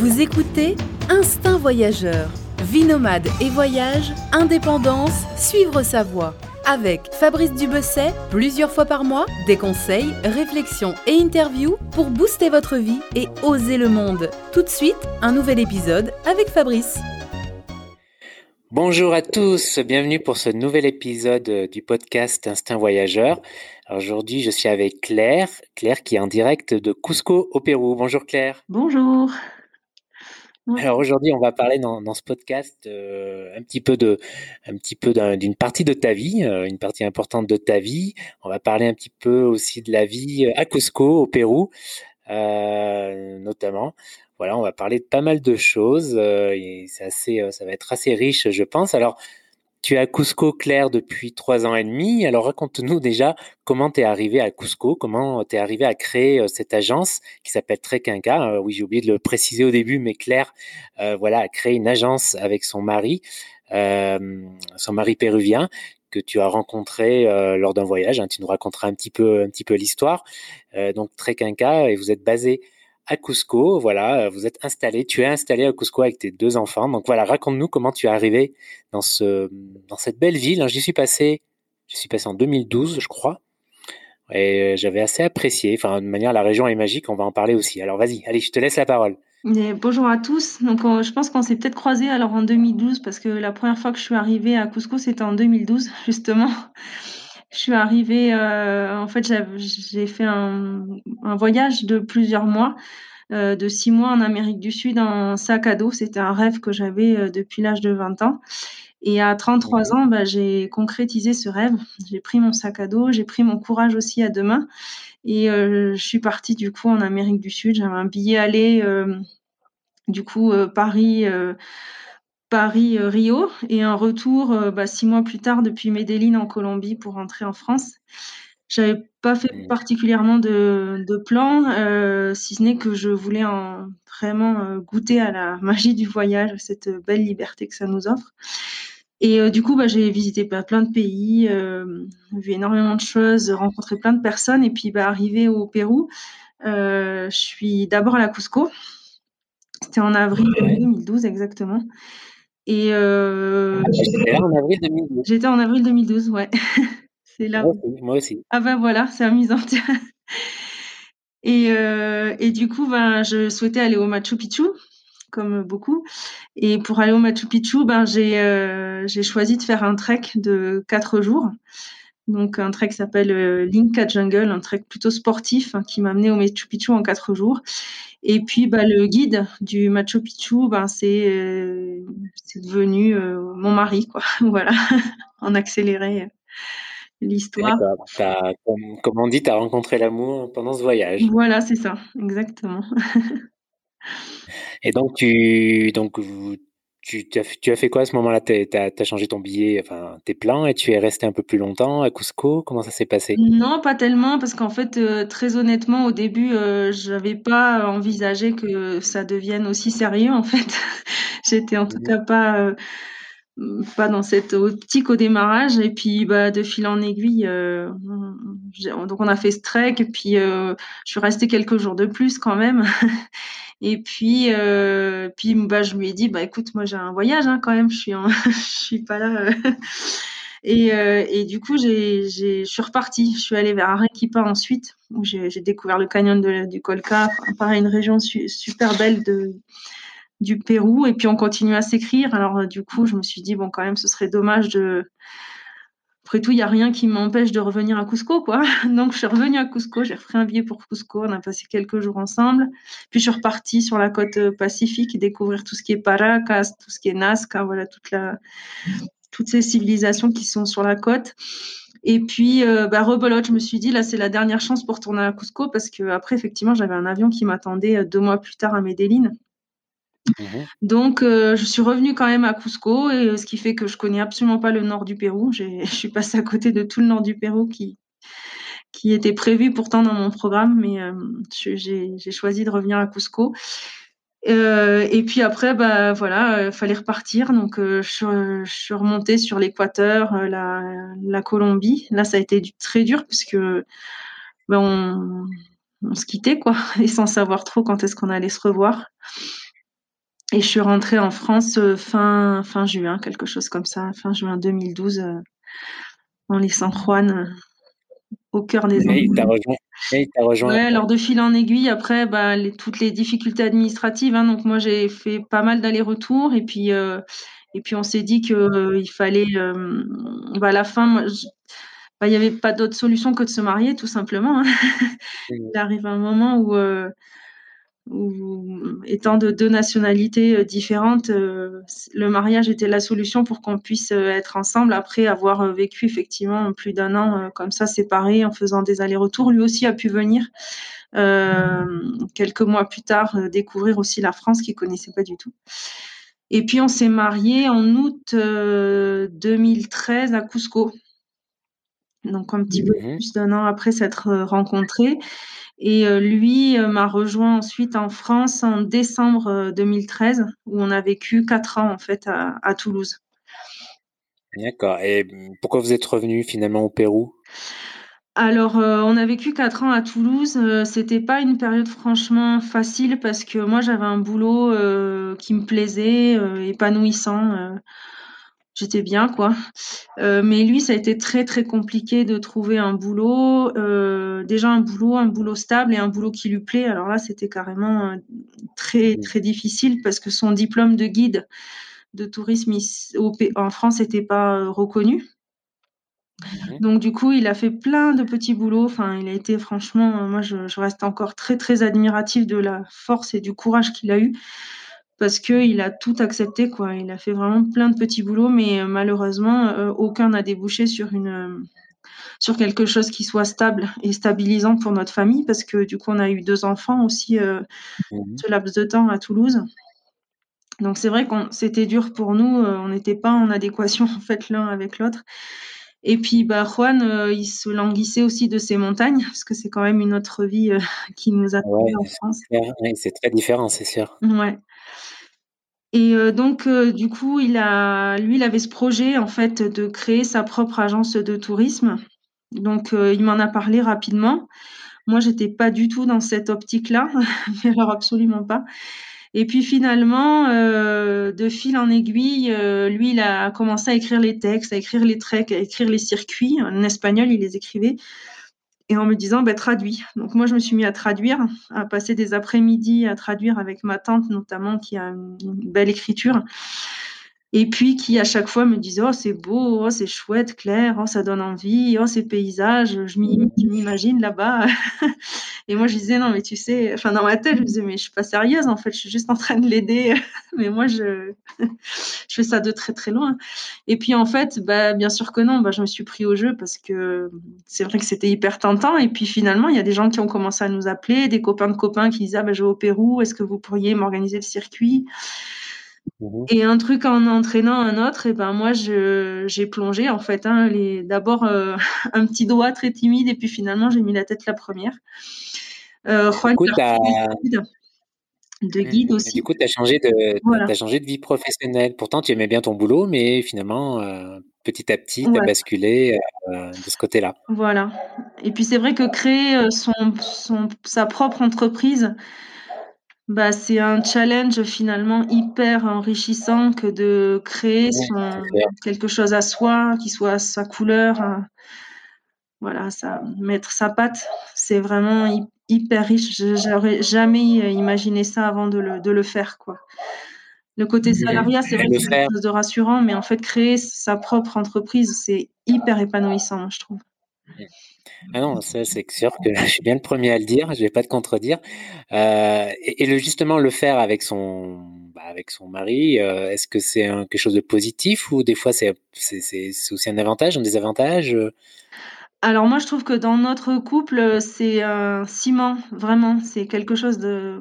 Vous écoutez Instinct Voyageur. Vie nomade et voyage, indépendance, suivre sa voie. Avec Fabrice Dubesset, plusieurs fois par mois, des conseils, réflexions et interviews pour booster votre vie et oser le monde. Tout de suite, un nouvel épisode avec Fabrice. Bonjour à tous, bienvenue pour ce nouvel épisode du podcast Instinct Voyageur. Aujourd'hui, je suis avec Claire, Claire qui est en direct de Cusco au Pérou. Bonjour Claire. Bonjour. Alors aujourd'hui, on va parler dans, ce podcast euh, un petit peu d'une partie de ta vie, euh, une partie importante de ta vie. On va parler un petit peu aussi de la vie à Cusco, au Pérou, euh, notamment. Voilà, on va parler de pas mal de choses et ça va être assez riche, je pense. Alors tu es à Cusco, Claire, depuis trois ans et demi. Alors raconte-nous déjà comment tu es arrivé à Cusco, comment tu es arrivé à créer euh, cette agence qui s'appelle Trekinka. Euh, oui, j'ai oublié de le préciser au début, mais Claire euh, voilà, a créé une agence avec son mari, son mari péruvien que tu as rencontré lors d'un voyage. Hein. Tu nous raconteras un petit peu, un petit peu l'histoire. donc Trekinka, et vous êtes basé à Cusco. Voilà, vous êtes installé, tu es installé à Cusco avec tes deux enfants. Donc voilà, raconte-nous comment tu es arrivé dans ce, dans cette belle ville. J'y suis passé, je suis passé en 2012, je crois. Et j'avais assez apprécié. Enfin, de manière, la région est magique. On va en parler aussi. Alors, vas-y, allez, je te laisse la parole. bonjour à tous. Donc, je pense qu'on s'est peut-être croisés alors en 2012 parce que la première fois que je suis arrivée à Cusco, c'était en 2012 justement. Je suis arrivée, euh, en fait, j'ai fait un, un, voyage de plusieurs mois, euh, de six mois en Amérique du Sud en sac à dos. C'était un rêve que j'avais euh, depuis l'âge de 20 ans. Et à 33 ans, bah, j'ai concrétisé ce rêve. J'ai pris mon sac à dos, j'ai pris mon courage aussi à deux mains. Et euh, je suis partie du coup en Amérique du Sud. J'avais un billet aller, euh, du coup, euh, Paris. Paris-Rio et un retour euh, bah, six mois plus tard depuis Medellin en Colombie pour rentrer en France. J'avais pas fait mmh. particulièrement de, de plan, euh, si ce n'est que je voulais en, vraiment euh, goûter à la magie du voyage, cette belle liberté que ça nous offre. Et du coup, bah, j'ai visité plein de pays, vu énormément de choses, rencontré plein de personnes. Et puis, bah, arrivé au Pérou, je suis d'abord à la Cusco. C'était en avril 2012 exactement. Et euh, J'étais en avril 2012. J'étais en avril 2012, ouais. c'est là. Moi aussi, Ah ben voilà, c'est amusant. et, euh, et du coup, ben, je souhaitais aller au Machu Picchu, comme beaucoup. Et pour aller au Machu Picchu, ben, j'ai euh, choisi de faire un trek de quatre jours. Donc un trek qui s'appelle euh, Linka Jungle, un trek plutôt sportif hein, qui m'a amené au Machu Picchu en quatre jours. Et puis, bah, le guide du Machu Picchu, ben, c'est euh, devenu euh, mon mari, quoi. voilà, en accéléré euh, l'histoire. Comme, on dit, tu as rencontré l'amour pendant ce voyage. Voilà, c'est ça, exactement. Et donc, tu, donc, tu, as, tu as fait quoi à ce moment-là? Tu as, changé ton billet, enfin tes plans, et tu es resté un peu plus longtemps à Cusco? Comment ça s'est passé? Non, pas tellement, parce qu'en fait, euh, très honnêtement, au début, euh, je n'avais pas envisagé que ça devienne aussi sérieux, en fait. J'étais en tout mmh cas pas, euh, pas dans cette optique au démarrage. Et puis, bah, de fil en aiguille, donc on a fait ce trek, et puis je suis restée quelques jours de plus quand même. Et puis, euh, puis bah, je lui ai dit, bah écoute, moi j'ai un voyage hein, quand même, je suis, je suis pas là. Euh. Et, euh, et, du coup, j'ai, je suis repartie. Je suis allée vers Arequipa ensuite, où j'ai, découvert le canyon du Colca, pareil, une région super belle de, du Pérou. Et puis on continue à s'écrire. Alors du coup, je me suis dit, bon, quand même, ce serait dommage de après tout, il n'y a rien qui m'empêche de revenir à Cusco, quoi. Donc, je suis revenue à Cusco, j'ai refait un billet pour Cusco, on a passé quelques jours ensemble. Puis, je suis repartie sur la côte euh, pacifique, découvrir tout ce qui est Paracas, tout ce qui est Nazca, voilà, toute la, toutes ces civilisations qui sont sur la côte. Et puis, euh, bah, je me suis dit, là, c'est la dernière chance pour tourner à Cusco parce que après, effectivement, j'avais un avion qui m'attendait euh, deux mois plus tard à Medellin. Mhm. Donc, euh, je suis revenue quand même à Cusco, et, ce qui fait que je connais absolument pas le nord du Pérou. Je suis passée à côté de tout le nord du Pérou qui, qui était prévu pourtant dans mon programme, mais euh, j'ai choisi de revenir à Cusco. Euh, et puis après, bah voilà, il fallait repartir. Donc, je, suis remontée sur l'équateur, la, la, Colombie. Là, ça a été très dur puisque ben, on, on se quittait quoi, et sans savoir trop quand est-ce qu'on allait se revoir. Et je suis rentrée en France fin, fin juin, quelque chose comme ça, fin juin 2012, en laissant Juan au cœur des Et il t'a rejoint. Ouais, alors de fil en aiguille, après, bah, les, toutes les difficultés administratives. Hein, donc moi, j'ai fait pas mal d'allers-retours et puis euh, et puis on s'est dit que euh, il fallait, euh, bah, à la fin, bah, il n'y avait pas d'autre solution que de se marier, tout simplement. Hein. Il arrive un moment où où, étant de deux nationalités euh, différentes, euh, le mariage était la solution pour qu'on puisse euh, être ensemble après avoir vécu effectivement plus d'un an comme ça séparés en faisant des allers-retours. Lui aussi a pu venir quelques mois plus tard découvrir aussi la France qu'il connaissait pas du tout. Et puis on s'est marié en août 2013 à Cusco. Donc un petit peu mmh plus d'un an après s'être rencontrés. Et euh, lui euh, m'a rejoint ensuite en France en décembre 2013, euh, où on a vécu quatre ans en fait à, Toulouse. D'accord. Et pourquoi vous êtes revenu finalement au Pérou? Alors, on a vécu quatre ans à Toulouse. c'était pas une période franchement facile parce que moi j'avais un boulot qui me plaisait, épanouissant j'étais bien quoi. Euh, mais lui, ça a été très très compliqué de trouver un boulot, euh, déjà un boulot, un boulot stable et un boulot qui lui plaît. Alors là, c'était carrément euh, très mmh. très difficile parce que son diplôme de guide de tourisme en France n'était pas reconnu. Mmh. Donc du coup, il a fait plein de petits boulots. Enfin, il a été franchement, moi, je, je reste encore très très admiratif de la force et du courage qu'il a eu parce qu'il a tout accepté, quoi. Il a fait vraiment plein de petits boulots, mais euh, malheureusement, euh, aucun n'a débouché sur une euh, sur quelque chose qui soit stable et stabilisant pour notre famille, parce que du coup, on a eu deux enfants aussi mmh ce laps de temps à Toulouse. Donc c'est vrai que c'était dur pour nous, on n'était pas en adéquation en fait l'un avec l'autre. Et puis bah Juan, il se languissait aussi de ces montagnes, parce que c'est quand même une autre vie qui nous a en France. c'est très différent, c'est sûr. Ouais. Et euh, donc, euh, du coup, il a, lui, il avait ce projet en fait de créer sa propre agence de tourisme. Donc, euh, il m'en a parlé rapidement. Moi, j'étais pas du tout dans cette optique-là, alors absolument pas. Et puis finalement, de fil en aiguille, lui, il a commencé à écrire les textes, à écrire les treks, à écrire les circuits. En espagnol, il les écrivait et en me disant bah, traduis. Donc moi je me suis mis à traduire, à passer des après-midi à traduire avec ma tante notamment qui a une belle écriture et puis qui à chaque fois me disait oh c'est beau, oh c'est chouette, clair, oh ça donne envie, oh ces paysages, je m'imagine là-bas. et moi je disais non mais tu sais, enfin dans ma tête je disais mais je suis pas sérieuse en fait, je suis juste en train de l'aider, mais moi je je fais ça de très très loin. Et puis en fait bah bien sûr que non, bah je me suis pris au jeu parce que c'est vrai que c'était hyper tentant et puis finalement il y a des gens qui ont commencé à nous appeler, des copains de copains qui disaient ah bah je vais au Pérou, est-ce que vous pourriez m'organiser le circuit? Mmh et un truc en entraînant un autre, et ben moi j'ai plongé en fait. Hein, les d'abord euh, un petit doigt très timide et puis finalement j'ai mis la tête la première. Euh, Juan, de guide aussi. du coup, tu as, changé de, changé de vie professionnelle. Pourtant, tu aimais bien ton boulot, mais finalement, euh, petit à petit, tu as basculé de ce côté-là. Voilà. Et puis, c'est vrai que créer son, sa propre entreprise, bah, c'est un challenge finalement hyper enrichissant que de créer son, quelque chose à soi, qui soit sa couleur. Hein. Voilà, ça, mettre sa patte, c'est vraiment hyper riche. J'aurais jamais imaginé ça avant de le, de le faire, quoi. Le côté salariat, c'est vrai que c'est quelque chose de rassurant, mais en fait, créer sa propre entreprise, c'est hyper épanouissant, je trouve. Ah non, c'est sûr que je suis bien le premier à le dire, je vais pas te contredire. Euh, et, justement, le faire avec son, bah, avec son mari, euh, est-ce que c'est quelque chose de positif ou des fois c'est, aussi un avantage, un désavantage Alors moi je trouve que dans notre couple, c'est un ciment, vraiment, c'est quelque chose de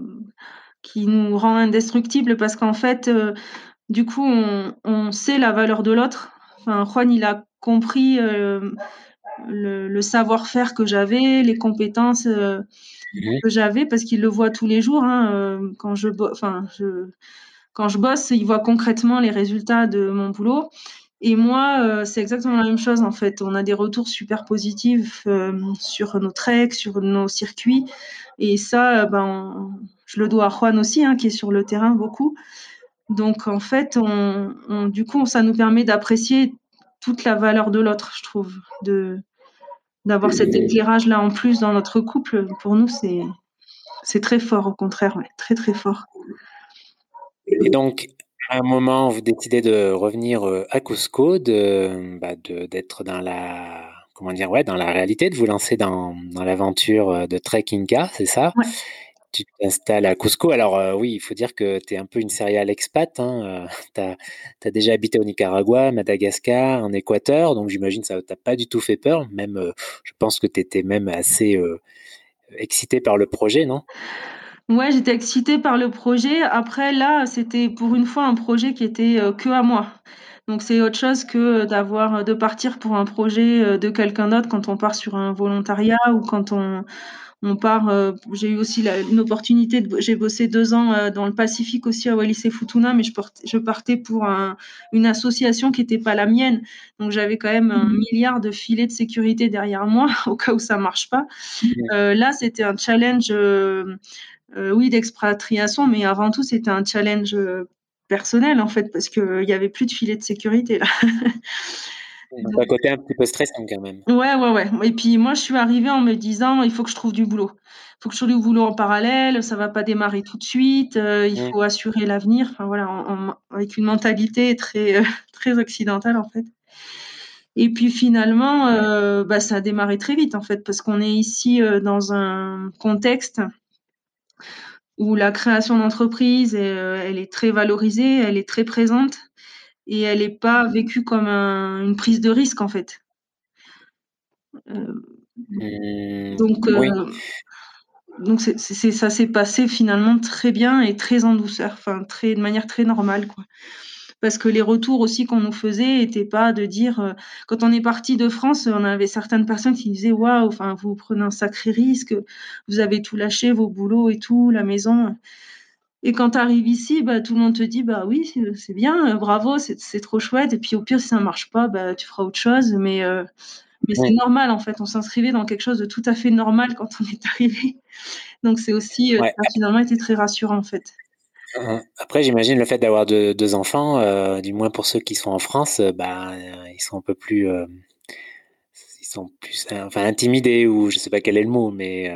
qui nous rend indestructible parce qu'en fait, euh, du coup, on, on, sait la valeur de l'autre. Enfin, Juan, il a compris le, savoir-faire que j'avais, les compétences euh, mmh que j'avais, parce qu'il le voit tous les jours. Hein, euh, quand, je enfin, je, quand je bosse, il voit concrètement les résultats de mon boulot. Et moi, euh, c'est exactement la même chose en fait. On a des retours super positifs sur nos treks, sur nos circuits. Et ça, ben, je le dois à Juan aussi, hein, qui est sur le terrain beaucoup. Donc en fait, on, du coup, ça nous permet d'apprécier toute la valeur de l'autre, je trouve, de d'avoir cet éclairage là en plus dans notre couple. Pour nous, c'est c'est très fort, au contraire, très très fort. Et donc, à un moment, vous décidez de revenir euh, à Cusco, bah, de d'être dans la comment dire ouais dans la réalité, de vous lancer dans, dans l'aventure euh, de Trekking Car, c'est ça? Tu t'installes à Cusco. Alors euh, oui, il faut dire que tu es un peu une serial expat. Hein. tu as, déjà habité au Nicaragua, Madagascar, en Équateur, donc j'imagine que ça t'a pas du tout fait peur. Même, je pense que tu étais même assez excité par le projet, non? Ouais, j'étais excitée par le projet. Après, là, c'était pour une fois un projet qui était euh, que à moi. Donc, c'est autre chose que d'avoir, de partir pour un projet euh, de quelqu'un d'autre quand on part sur un volontariat ou quand on, on part. Euh, j'ai eu aussi une opportunité. De, j'ai bossé deux ans dans le Pacifique aussi à Wallis et Futuna, mais je, je partais pour une association qui n'était pas la mienne. Donc, j'avais quand même un mmh. milliard de filets de sécurité derrière moi au cas où ça marche pas. Mmh. là, c'était un challenge euh, oui, d'expatriation, mais avant tout, c'était un challenge euh, personnel, en fait, parce qu'il n'y avait plus de filet de sécurité, là. Donc, un côté un petit peu stressant, quand même. Ouais, ouais, ouais. Et puis, moi, je suis arrivée en me disant, il faut que je trouve du boulot. Il faut que je trouve du boulot en parallèle, ça va pas démarrer tout de suite, euh, il mmh. faut assurer l'avenir, enfin, voilà, avec une mentalité très, très occidentale, en fait. Et puis finalement, bah, ça a démarré très vite en fait, parce qu'on est ici dans un contexte où la création d'entreprise, euh, elle est très valorisée, elle est très présente et elle n'est pas vécue comme une prise de risque en fait. Euh, donc, euh, donc ça s'est passé finalement très bien et très en douceur, enfin très de manière très normale quoi parce que les retours aussi qu'on nous faisait n'étaient pas de dire euh, quand on est parti de France, on avait certaines personnes qui disaient waouh, enfin vous prenez un sacré risque, vous avez tout lâché, vos boulots et tout, la maison. Et quand tu arrives ici, bah, tout le monde te dit bah oui, c'est bien, bravo, c'est trop chouette. Et puis au pire, si ça marche pas, bah, tu feras autre chose. Mais, euh, mais c'est normal en fait. On s'inscrivait dans quelque chose de tout à fait normal quand on est arrivé. Donc c'est aussi, euh, ça a finalement été très rassurant en fait. Hein. Après, j'imagine le fait d'avoir deux, enfants, euh, du moins pour ceux qui sont en France, euh, bah, euh, ils sont un peu plus, ils sont plus, enfin, intimidés ou je sais pas quel est le mot, mais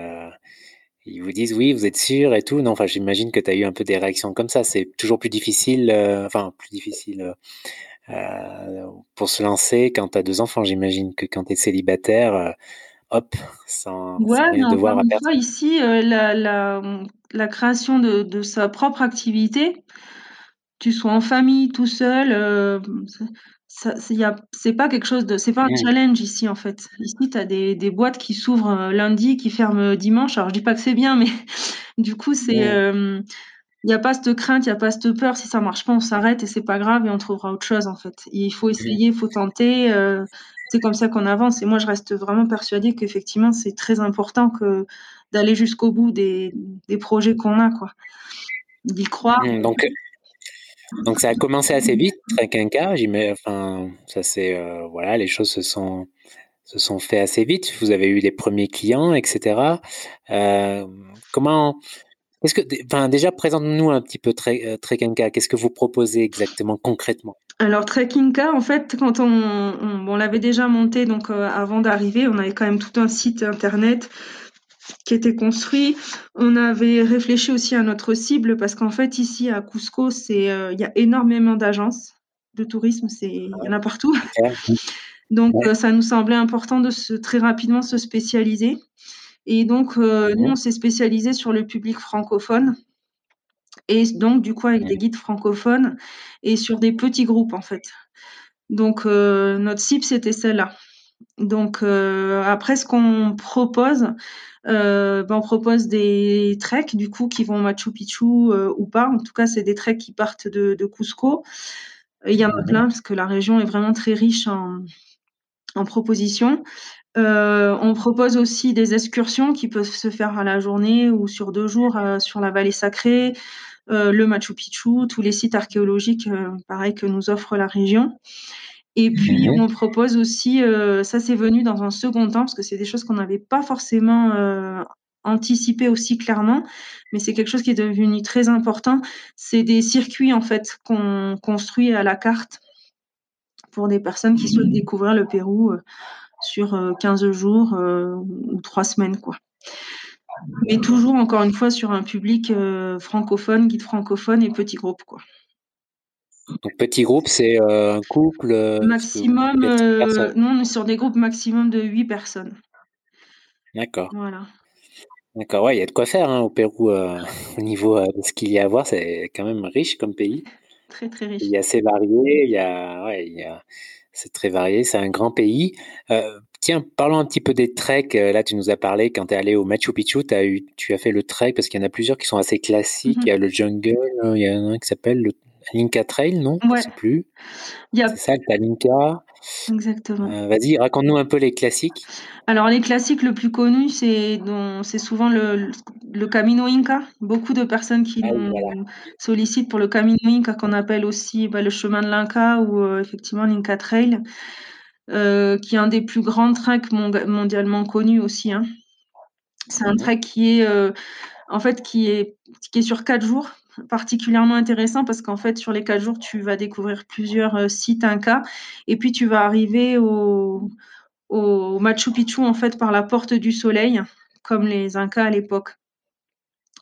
ils vous disent oui, vous êtes sûr et tout. Non, enfin, j'imagine que tu as eu un peu des réactions comme ça. C'est toujours plus difficile, enfin, plus difficile pour se lancer quand tu as deux enfants. J'imagine que quand tu es célibataire, hop, sans, ouais, rien devoir à. Ici, la, la la création de, sa propre activité, tu sois en famille, tout seul, euh, c'est pas quelque chose de, c'est pas un mmh. challenge ici en fait. Ici, tu as des, boîtes qui s'ouvrent euh, lundi, qui ferment dimanche. Alors je dis pas que c'est bien, mais du coup, c'est, il euh, n'y a pas cette crainte, il n'y a pas cette peur. Si ça marche pas, on s'arrête et c'est pas grave et on trouvera autre chose en fait. Il faut mmh. essayer, il faut tenter. c'est comme ça qu'on avance. Et moi, je reste vraiment persuadée qu'effectivement, c'est très important que d'aller jusqu'au bout des, projets qu'on a, quoi. D'y croire. Mmh, donc, donc ça a commencé assez vite, Trinquinca, enfin, ça c'est, euh, voilà, les choses se sont, se sont fait assez vite. Vous avez eu les premiers clients, etc. Euh, comment, est-ce que, enfin, déjà, présente-nous un petit peu euh, Trekkinka. Qu'est-ce que vous proposez exactement, concrètement? Alors, Trekkinka, en fait, quand on, on, l'avait déjà monté, donc avant d'arriver, on avait quand même tout un site internet qui était construit. On avait réfléchi aussi à notre cible parce qu'en fait ici à Cusco, c'est euh, il y a énormément d'agences de tourisme, c'est il y en a partout. Donc euh, ça nous semblait important de se très rapidement se spécialiser. Et donc euh, nous on s'est spécialisé sur le public francophone. Et donc du coup avec des guides francophones et sur des petits groupes en fait. Donc notre cible c'était celle-là. Donc après ce qu'on propose, euh, ben on propose des treks du coup qui vont Machu Picchu euh, ou pas. En tout cas, c'est des treks qui partent de, de Cusco. Il y en a mhm. plein parce que la région est vraiment très riche en, en propositions. Euh, on propose aussi des excursions qui peuvent se faire à la journée ou sur deux jours euh, sur la vallée sacrée, euh, le Machu Picchu, tous les sites archéologiques, pareil que nous offre la région. Et puis, on propose aussi, euh, ça c'est venu dans un second temps, parce que c'est des choses qu'on n'avait pas forcément euh, anticipé aussi clairement, mais c'est quelque chose qui est devenu très important. C'est des circuits en fait qu'on construit à la carte pour des personnes qui souhaitent découvrir le Pérou euh, sur 15 jours ou 3 semaines quoi. Mais toujours encore une fois sur un public francophone, guide francophone et petit groupe quoi. Donc petit groupe, c'est un couple Maximum, non, on est sur des groupes maximum de 8 personnes. D'accord. Voilà. D'accord, ouais, il y a de quoi faire hein, au Pérou euh, au niveau euh, de ce qu'il y a à voir. C'est quand même riche comme pays. Très, très riche. Il y a assez varié, il y a, ouais, il y a, c'est très varié, c'est un grand pays. Euh, tiens, parlons un petit peu des treks. Là, tu nous as parlé quand tu es allé au Machu Picchu, as eu, tu as fait le trek parce qu'il y en a plusieurs qui sont assez classiques. Mm-hmm. Il y a le jungle, il y en a un qui s'appelle le Linka Trail, non? Ouais. Je sais plus. C'est ça, le Linka. Exactement. Euh, vas-y, raconte-nous un peu les classiques. Alors, les classiques le plus connu, c'est c'est souvent le, le Camino Inca. Beaucoup de personnes qui Ah oui, nous voilà. sollicitent pour le Camino Inca, qu'on appelle aussi bah, le chemin de l'Inca ou euh, effectivement l'Inca Trail, euh, qui est un des plus grands treks mon- mondialement connus aussi. hein. C'est un Mhm. trek qui est, en fait, qui est, qui est sur quatre jours, particulièrement intéressant parce qu'en fait, sur les quatre jours, tu vas découvrir plusieurs euh, sites Inca et puis tu vas arriver au, au Machu Picchu, en fait, par la porte du soleil, comme les Incas à l'époque.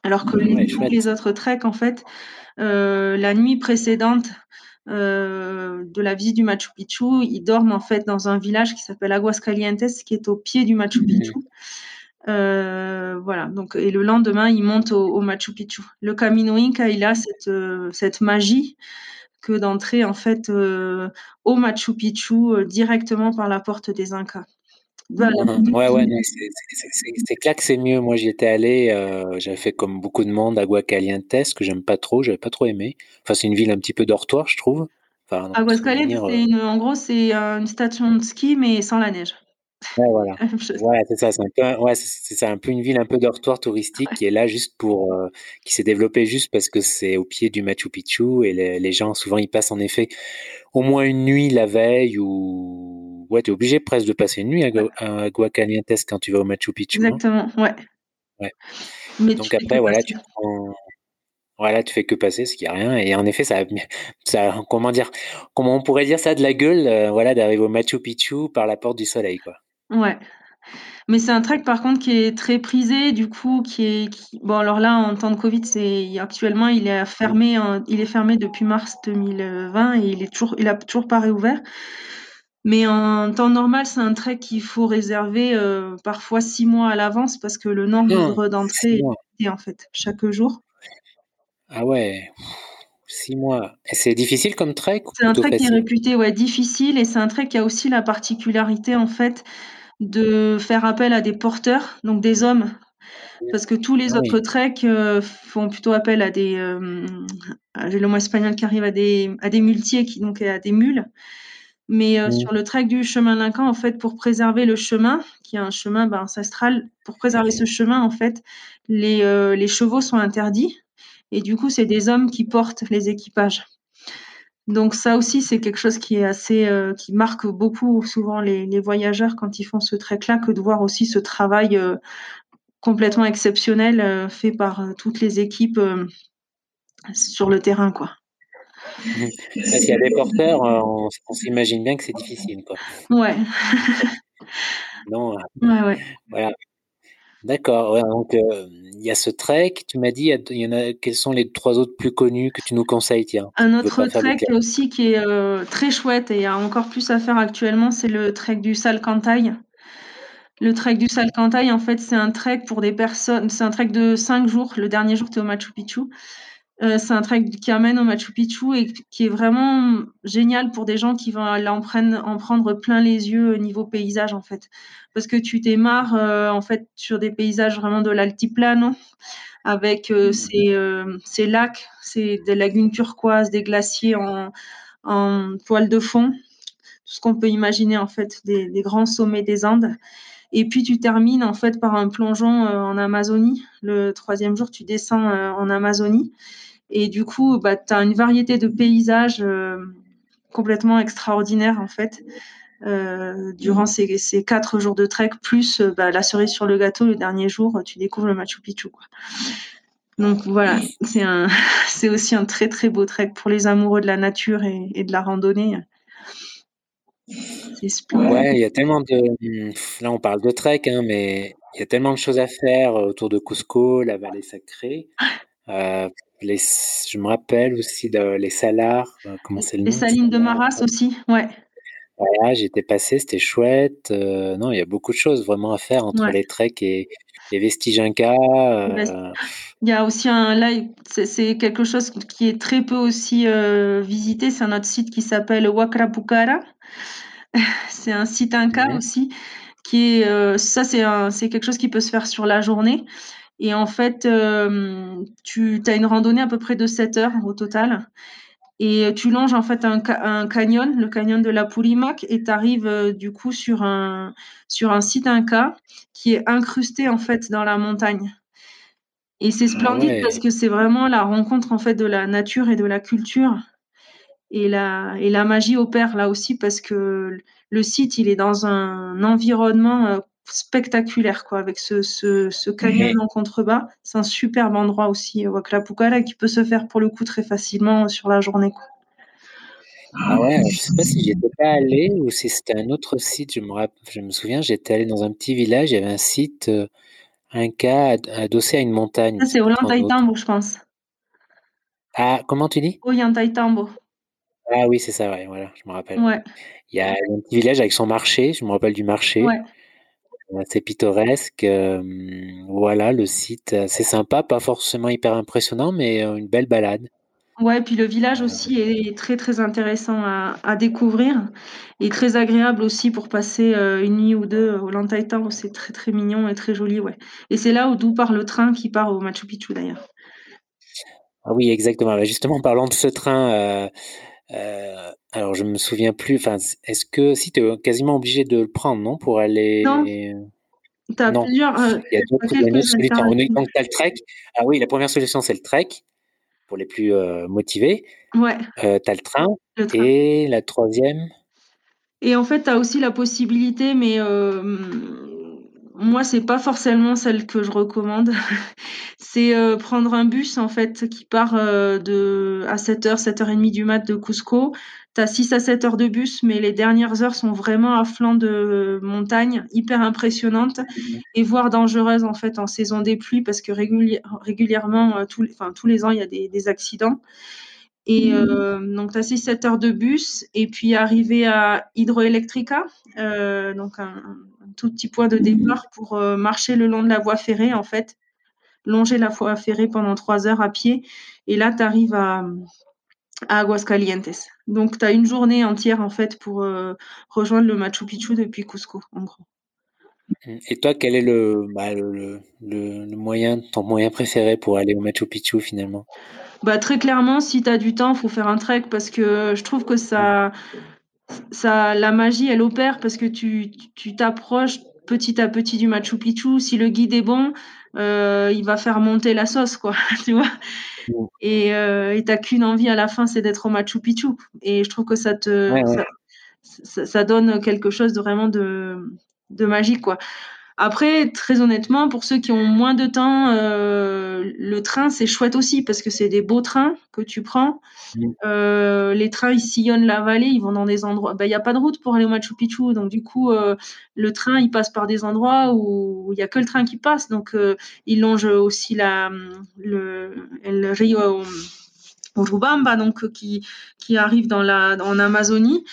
Alors que les, Ouais, tous chouette. les autres treks, en fait, euh, la nuit précédente euh, de la visite du Machu Picchu, ils dorment en fait dans un village qui s'appelle Aguascalientes, qui est au pied du Machu Picchu. Euh, voilà, donc, et le lendemain, ils montent au, au Machu Picchu. Le Camino Inca, il a cette, euh, cette magie que d'entrer en fait euh, au Machu Picchu directement par la porte des Incas. Voilà. Mhm. Ouais, ouais, c'est- clair que c'est mieux. Moi, j'y étais allé, j'avais fait comme beaucoup de monde à que j'aime pas trop, j'avais pas trop aimé. Enfin, c'est une ville un petit peu dortoir, je trouve. Enfin, Aguascalientes, une, en gros, c'est une station de ski, mais sans la neige. Ouais, voilà. C'est ça, c'est un peu, ouais, c'est un peu une ville un peu dortoir touristique qui est là juste pour, euh, qui s'est développée juste parce que c'est au pied du Machu Picchu et les, les gens souvent ils passent en effet au moins une nuit la veille ou ouais, t'es obligé presque de passer une nuit à, Aguascalientes quand tu vas au Machu Picchu. hein. Exactement, ouais. Ouais. Mais Donc après, voilà, tu prends, voilà, tu fais que passer, ce qui a rien. Et en effet, ça, a- ça, comment dire, comment on pourrait dire ça de la gueule, euh, voilà, d'arriver au Machu Picchu par la porte du soleil, quoi. Ouais. Mais c'est un trek par contre qui est très prisé, du coup, qui est qui... bon alors là en temps de Covid, c'est actuellement il est fermé, en- il est fermé depuis mars 2020 et il est toujours, il a toujours pas réouvert. Mais en temps normal, c'est un trek qu'il faut réserver euh, parfois six mois à l'avance parce que le nombre d'entrées est en fait chaque jour. Ah ouais, six mois. Et c'est difficile comme ou C'est un trek qui est réputé ouais, difficile et c'est un trek qui a aussi la particularité en fait de faire appel à des porteurs, donc des hommes, parce que tous les Ah autres oui. treks euh, font plutôt appel à des, euh, j'ai le mot espagnol qui arrive à des, à des muletiers, qui donc à des mules. Mais euh, Hum, sur le trek du chemin Lincoln, en fait, pour préserver le chemin, qui est un chemin ben, ancestral, pour préserver ce chemin, en fait, les, euh, les chevaux sont interdits. Et du coup, c'est des hommes qui portent les équipages. Donc ça aussi, c'est quelque chose qui est assez, euh, qui marque beaucoup souvent les, les voyageurs quand ils font ce trek-là, que de voir aussi ce travail euh, complètement exceptionnel euh, fait par toutes les équipes sur le terrain, quoi. hum. Là, S'il y a des porteurs, on, on s'imagine bien que c'est difficile, quoi. Ouais, Non, ouais, ouais. voilà. D'accord. ouais, donc, euh, il y a ce trek. Tu m'as dit, il y en a. Quels sont les trois autres plus connus que tu nous conseilles, tiens? Un autre trek aussi qui est euh, très chouette et il y a encore plus à faire actuellement, c'est le trek du Salcantay. Le trek du Salcantay, en fait, c'est un trek pour des personnes, c'est un trek de cinq jours. Le dernier jour, tu es au Machu Picchu. Euh, c'est un trek qui amène au Machu Picchu et qui est vraiment génial pour des gens qui vont aller en prendre, en prendre plein les yeux au niveau paysage, en fait. Parce que tu démarres, euh, en fait, sur des paysages vraiment de l'altiplano, avec euh, ces, euh, ces lacs, ces, des lagunes turquoises, des glaciers en, en toile de fond, tout ce qu'on peut imaginer, en fait, des, des grands sommets des Andes. Et puis tu termines en fait par un plongeon en Amazonie. Le troisième jour, tu descends en Amazonie. Et du coup, bah, tu as une variété de paysages euh, complètement extraordinaires en fait. Durant ces, ces, quatre jours de trek, plus bah, la cerise sur le gâteau, le dernier jour, tu découvres le Machu Picchu. Quoi. Donc voilà, c'est un, c'est aussi un très très beau trek pour les amoureux de la nature et, de la randonnée. Ouais, il y a tellement de. Là, on parle de trek, hein, mais il y a tellement de choses à faire autour de Cusco, la vallée sacrée. Euh, les, je me rappelle aussi de, les salars, euh, comment c'est le Les salines de Maras aussi, ouais. Voilà, j'étais passé, c'était chouette. Euh, non, il y a beaucoup de choses vraiment à faire entre les treks et les vestiges incas. Il y a aussi un là, c'est quelque chose qui est très peu aussi visité. C'est un autre site qui s'appelle Wakrapucara. c'est un site inca aussi qui est ça c'est c'est quelque chose qui peut se faire sur la journée. Et en fait, tu as une randonnée à peu près de 7 heures au total. Et tu longes en fait un, canyon, le canyon de la Purimac, et tu arrives du coup sur un, sur un site Inca qui est incrusté en fait dans la montagne. Et c'est ah splendide parce que c'est vraiment la rencontre en fait de la nature et de la culture. Et la, et la magie opère là aussi parce que le site, il est dans un environnement spectaculaire, quoi, avec ce, ce, canyon en contrebas. C'est un superbe endroit aussi, euh, Waklapukala, qui peut se faire pour le coup très facilement sur la journée. Quoi. Ah ouais, je sais pas si j'étais pas allé ou si c'était un autre site. Je me, je me souviens, j'étais allé dans un petit village, il y avait un site, euh, un cas adossé à une montagne. Ça, c'est Ollantaytambo, je pense. Ah, comment tu dis? Ollantaytambo. Ah oui, c'est ça, ouais, voilà, je me rappelle. Ouais. Il y a un petit village avec son marché, je me rappelle du marché. Ouais. C'est pittoresque. voilà, le site, c'est sympa, pas forcément hyper impressionnant, mais une belle balade. Ouais, puis le village aussi est très très intéressant à, découvrir et très agréable aussi pour passer une nuit ou deux au Lantaitan. C'est très très mignon et très joli, ouais. Et c'est là où d'où part le train qui part au Machu Picchu d'ailleurs. Ah oui, exactement. Bah, justement, en parlant de ce train, euh, alors, je me souviens plus. Enfin, est-ce que si tu es quasiment obligé de le prendre, non, pour aller Non. Tu as plusieurs. Euh, Il y a d'autres solutions. Donc, tu as le trek. Ah oui, la première solution, c'est le trek pour les plus euh, motivés. Ouais. Euh, tu as le train, Et la troisième Et en fait, tu as aussi la possibilité, mais moi, c'est pas forcément celle que je recommande. c'est euh, prendre un bus, en fait, qui part euh, de, à 7h, 7h30 du mat de Cusco. Tu as 6 à 7 heures de bus, mais les dernières heures sont vraiment à flanc de montagne, hyper impressionnantes mmh et voire dangereuses, en fait, en saison des pluies, parce que régulièrement, euh, tous, enfin, tous les ans, il y a des, des accidents. Et mmh donc, tu as 6-7 heures de bus. Et puis, arriver à Hydroelectrica, donc un, tout petit point de départ pour euh, marcher le long de la voie ferrée, en fait, longer la voie ferrée pendant trois heures à pied. Et là, tu arrives à, Aguascalientes. Donc, tu as une journée entière, en fait, pour euh, rejoindre le Machu Picchu depuis Cusco, en gros. Et toi, quel est le, bah, le, moyen, ton moyen préféré pour aller au Machu Picchu finalement? Bah, Très clairement, si tu as du temps, il faut faire un trek parce que je trouve que ça, ça, la magie, elle opère parce que tu t'approches petit à petit du Machu Picchu. Si le guide est bon, euh, il va faire monter la sauce, quoi, tu vois. Et euh, t'as qu'une envie à la fin, c'est d'être au Machu Picchu. Et je trouve que ça te, Ça, donne quelque chose de vraiment de, de magique, quoi. Après, très honnêtement, pour ceux qui ont moins de temps, euh, le train, c'est chouette aussi parce que c'est des beaux trains que tu prends. Euh, les trains, ils sillonnent la vallée, ils vont dans des endroits. Bah, il n'y a pas de route pour aller au Machu Picchu. Donc, du coup, euh, le train, il passe par des endroits où il n'y a que le train qui passe. Donc, il longe aussi la, le, le Rio Urubamba, donc, qui, qui arrive dans la, en Amazonie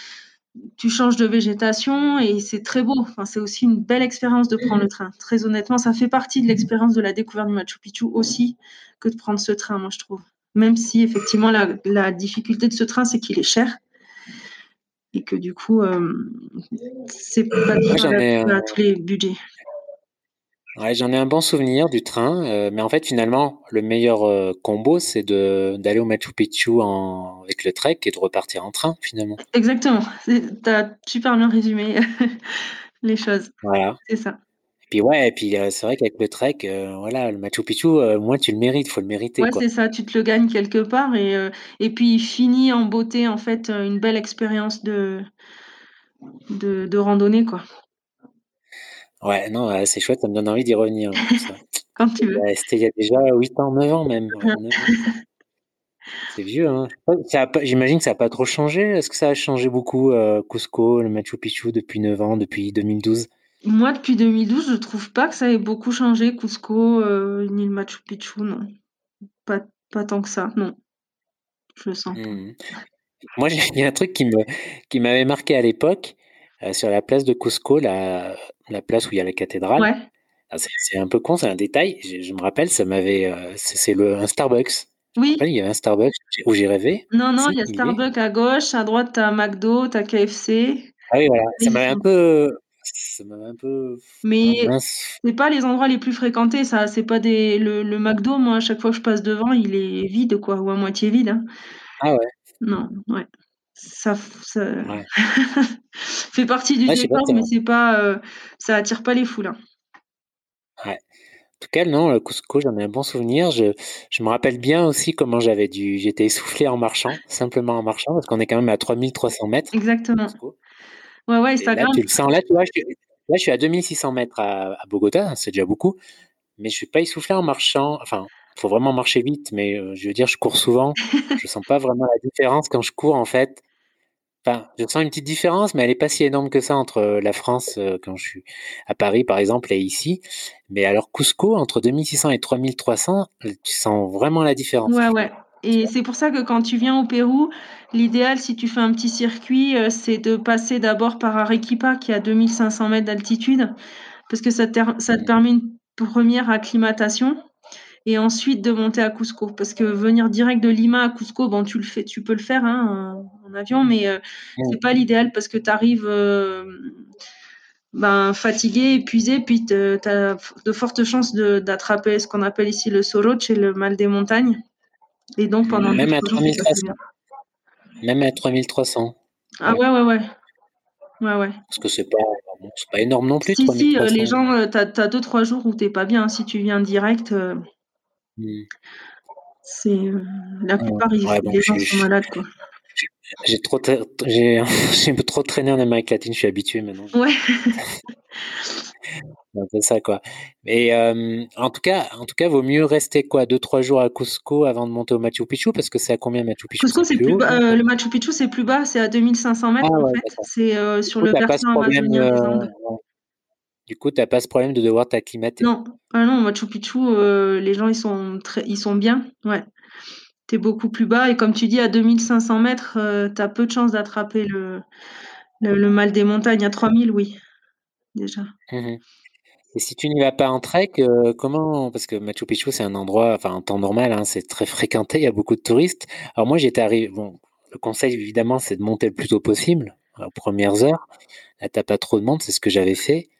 tu changes de végétation et c'est très beau. Enfin, c'est aussi une belle expérience de prendre le train. Très honnêtement, ça fait partie de l'expérience de la découverte du Machu Picchu aussi que de prendre ce train, moi je trouve. Même si effectivement la, difficulté de ce train, c'est qu'il est cher et que du coup, euh, c'est pas difficile à tous les budgets. Ouais, j'en ai un bon souvenir du train, euh, mais en fait, finalement, le meilleur euh, combo, c'est d'aller au Machu Picchu en, avec le trek et de repartir en train, finalement. Exactement. Tu as super bien résumé les choses. Voilà. C'est ça. Et puis, ouais, et puis euh, c'est vrai qu'avec le trek, voilà, le Machu Picchu, moi, tu le mérites, il faut le mériter. Ouais, c'est ça, tu te le gagnes quelque part. Et, et puis, il finit en beauté, en fait, une belle expérience de, de, randonnée, quoi. Ouais, non, c'est chouette, ça me donne envie d'y revenir. Quand tu veux. C'était il y a déjà 8 ans, 9 ans même. c'est vieux, hein. J'imagine que ça n'a pas trop changé. Est-ce que ça a changé beaucoup, euh, Cusco, le Machu Picchu, depuis 9 ans, depuis 2012 Moi, depuis 2012, je trouve pas que ça ait beaucoup changé, Cusco, euh, ni le Machu Picchu, non. Pas, pas tant que ça, non. Je le sens. Mmh. Moi, il y a un truc qui me qui m'avait marqué à l'époque, euh, sur la place de Cusco, la la place où il y a la cathédrale. Ouais. Ah, c'est un peu con, c'est un détail. Je, me rappelle, ça m'avait, euh, c'est le un Starbucks. Oui. il y avait un Starbucks où j'ai rêvé? Non, non, il y a Starbucks à gauche, à droite, tu as McDo, tu as KFC. Ah oui, voilà, ça m'avait un peu ça un peu Mais c'est pas les endroits les plus fréquentés, ça, c'est pas des le le McDo, moi, à chaque fois que je passe devant, il est vide, quoi, ou à moitié vide, hein. Ah ouais? Non, ouais. Ça ça fait partie du décor, mais c'est pas, euh, ça attire pas les foules, hein. Ouais. En tout cas, non, le Cusco, j'en ai un bon souvenir. Je, je me rappelle bien aussi comment j'avais dû, j'étais essoufflé en marchant, simplement en marchant, parce qu'on est quand même à 3300 mètres. Exactement. Ouais, ouais, là, tu le sens, là, tu vois, je, là, je suis à 2600 mètres à, à Bogota, c'est déjà beaucoup, mais je suis pas essoufflé en marchant. Enfin, il faut vraiment marcher vite, mais euh, je veux dire, je cours souvent. je sens pas vraiment la différence quand je cours, en fait. Enfin, je sens une petite différence, mais elle n'est pas si énorme que ça entre euh, la France, euh, quand je suis à Paris, par exemple, et ici. Mais alors, Cusco, entre 2600 et 3300, tu sens vraiment la différence. Ouais, ouais. Et c'est pour ça que quand tu viens au Pérou, l'idéal, si tu fais un petit circuit, euh, c'est de passer d'abord par Arequipa, qui a 2500 mètres d'altitude, parce que ça te, ça te permet une première acclimatation et ensuite de monter à Cusco. Parce que venir direct de Lima à Cusco, bon, tu le fais, tu peux le faire hein, en, avion, mais ce euh, c'est pas l'idéal parce que tu arrives euh, ben, fatigué, épuisé, puis tu as de fortes chances d'attraper ce qu'on appelle ici le soroche le mal des montagnes. Et donc pendant même à 3300. Même à 3300. Ah ouais, ouais, ouais. Ouais, ouais. Parce que c'est pas, pas énorme non plus. Si, si, euh, les gens, tu as, 2-3 jours où t'es pas bien. Si tu viens direct, Mmh. C'est euh, la plupart des gens sont malades quoi. J'ai trop j'ai trop traîné en Amérique latine, je suis habitué maintenant. Ouais. c'est ça quoi. Mais euh, en tout cas, en tout cas, vaut mieux rester quoi, deux trois jours à Cusco avant de monter au Machu Picchu parce que c'est à combien Machu Picchu? Cusco c'est plus, bas, euh, le Machu Picchu c'est plus bas, c'est à 2500 mètres ah en fait. C'est sur le versant amazonien. Du coup, tu n'as pas ce problème de devoir t'acclimater? Non, ah non, Machu Picchu, euh, les gens, ils sont, très, ils sont bien. Ouais. Tu es beaucoup plus bas. Et comme tu dis, à 2500 mètres, euh, tu as peu de chances d'attraper le, le, mal des montagnes. À 3000, oui, déjà. Mmh Et si tu n'y vas pas en trek, euh, comment Parce que Machu Picchu, c'est un endroit, enfin, en temps normal, hein, c'est très fréquenté, il y a beaucoup de touristes. Alors moi, j'étais arrivé. Bon, le conseil, évidemment, c'est de monter le plus tôt possible, aux premières heures. Là, t'as pas trop de monde, c'est ce que j'avais fait.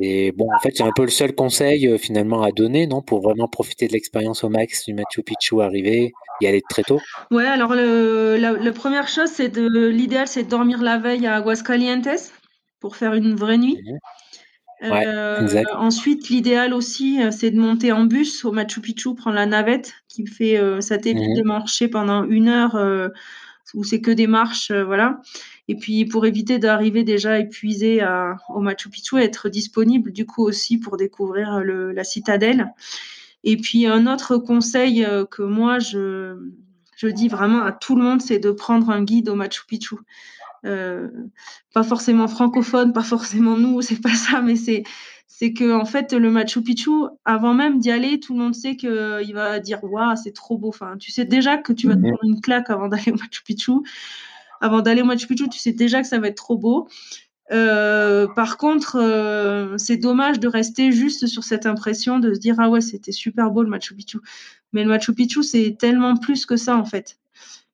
Et bon, en fait, c'est un peu le seul conseil euh, finalement à donner, non, pour vraiment profiter de l'expérience au max du Machu Picchu arrivé, y aller très tôt. Ouais, alors le, la, première chose, c'est de l'idéal, c'est de dormir la veille à Aguascalientes pour faire une vraie nuit. Mhm. Euh, ensuite, l'idéal aussi, euh, c'est de monter en bus au Machu Picchu, prendre la navette qui fait, ça t'évite mhm. de marcher pendant une heure où c'est que des marches, voilà. Et puis pour éviter d'arriver déjà épuisé à, au Machu Picchu, être disponible du coup aussi pour découvrir le, la citadelle. Et puis un autre conseil euh, que moi je, je dis vraiment à tout le monde, c'est de prendre un guide au Machu Picchu. Euh, pas forcément francophone, pas forcément nous, c'est pas ça, mais c'est c'est que en fait le Machu Picchu, avant même d'y aller, tout le monde sait que il va dire waouh c'est trop beau. Enfin, tu sais déjà que tu vas te mhm. prendre une claque avant d'aller au Machu Picchu avant d'aller au Machu Picchu, tu sais déjà que ça va être trop beau. Euh, par contre, euh, c'est dommage de rester juste sur cette impression de se dire ah ouais c'était super beau le Machu Picchu. Mais le Machu Picchu c'est tellement plus que ça en fait.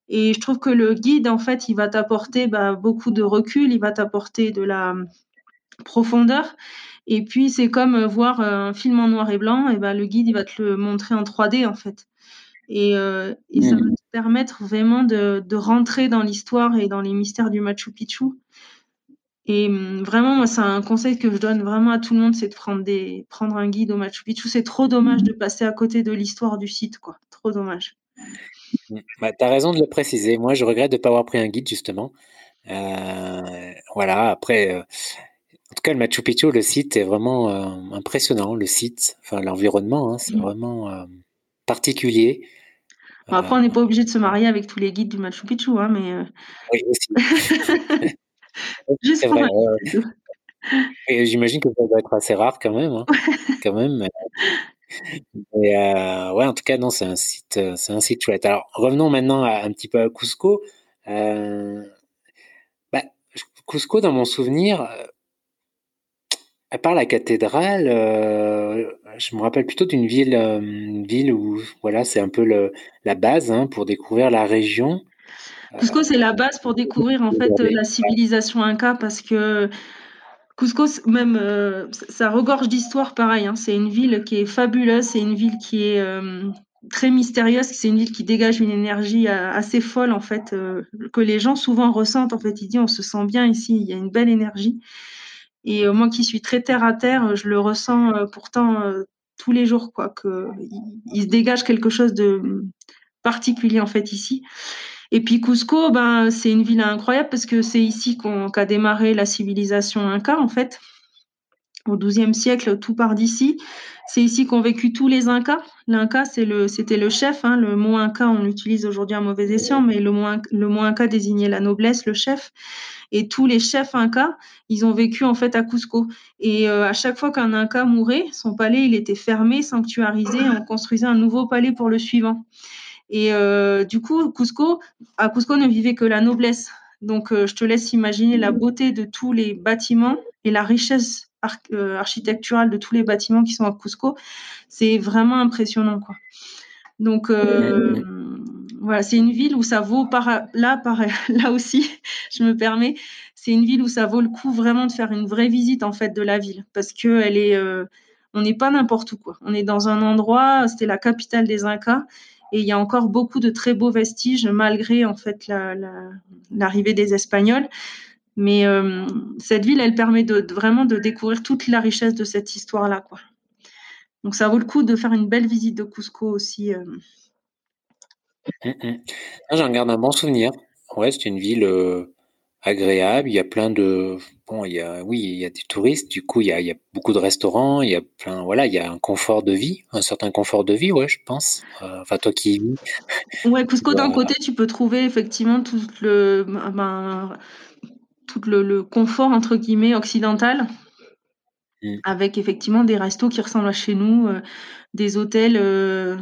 Et je trouve que le guide en fait il va t'apporter bah, beaucoup de recul, il va t'apporter de la profondeur. Et puis c'est comme voir un film en noir et blanc, et ben le guide il va te le montrer en 3D en fait. Et, euh, et ça va mmh. te permettre vraiment de, de rentrer dans l'histoire et dans les mystères du Machu Picchu. Et mmh, vraiment, moi, c'est un conseil que je donne vraiment à tout le monde, c'est de prendre, des, prendre un guide au Machu Picchu. C'est trop dommage de passer à côté de l'histoire du site, quoi. Trop dommage. Mmh. Bah, tu as raison de le préciser. Moi, je regrette de ne pas avoir pris un guide, justement, voilà, après, en tout cas, le Machu Picchu, le site est vraiment impressionnant. Le site, enfin l'environnement, hein, c'est mmh. vraiment particulier. Après, on n'est pas obligé de se marier avec tous les guides du Machu Picchu, hein, mais. Oui, aussi. Juste vrai, Et j'imagine que ça doit être assez rare quand même, hein, quand même. Mais euh, ouais, en tout cas, non, c'est un site, euh, c'est un site chouette. Alors, revenons maintenant à, un petit peu à Cusco. Euh, bah, Cusco, dans mon souvenir, à part la cathédrale, je me rappelle plutôt d'une ville, une ville où voilà, c'est un peu le, la base hein, pour découvrir la région. Cusco, c'est la base pour découvrir en fait la civilisation inca parce que Cusco, même, euh, ça regorge d'histoire pareil. Hein. C'est une ville qui est fabuleuse, c'est une ville qui est euh, très mystérieuse, c'est une ville qui dégage une énergie euh, assez folle en fait, que les gens souvent ressentent. En fait, ils disent on se sent bien ici, il y a une belle énergie. Et moi qui suis très terre à terre, je le ressens pourtant tous les jours, quoi, que il, se dégage quelque chose de particulier en fait ici. Et puis Cusco, ben, c'est une ville incroyable parce que c'est ici qu'a démarré la civilisation inca, en fait. Au XIIe siècle, tout part d'ici. C'est ici qu'ont vécu tous les Incas. L'Inca, c'était le chef. Hein. Le mot Inca, on l'utilise aujourd'hui à mauvais escient, mais le mot, le mot Inca désignait la noblesse, le chef. Et tous les chefs Incas, ils ont vécu en fait à Cusco. Et euh, à chaque fois qu'un Inca mourait, son palais, il était fermé, sanctuarisé, on construisait un nouveau palais pour le suivant. Et euh, du coup, Cusco, à Cusco ne vivait que la noblesse. Donc, euh, je te laisse imaginer la beauté de tous les bâtiments et la richesse euh, architecturale de tous les bâtiments qui sont à Cusco. C'est vraiment impressionnant, quoi. Donc, voilà, c'est une ville où ça vaut par là, par là aussi, je me permets, c'est une ville où ça vaut le coup vraiment de faire une vraie visite en fait de la ville parce que elle est, on n'est pas n'importe où quoi. On est dans un endroit, c'était la capitale des Incas et il y a encore beaucoup de très beaux vestiges malgré en fait l'arrivée des Espagnols. Mais euh, cette ville, elle permet de, vraiment de découvrir toute la richesse de cette histoire-là. Quoi. Donc ça vaut le coup de faire une belle visite de Cusco aussi. Euh. Mmh, mmh. J'en garde un bon souvenir. Ouais, c'est une ville euh, agréable. Il y a plein de bon, il y a oui, il y a des touristes. Du coup, il y a, il y a beaucoup de restaurants. Il y a plein, voilà, il y a un confort de vie, un certain confort de vie, ouais, je pense. Euh, enfin, toi qui Ouais, Cusco d'un côté, tu peux trouver effectivement tout le ben, tout le, le confort entre guillemets occidental. Mmh. Avec effectivement des restos qui ressemblent à chez nous, euh, des hôtels euh,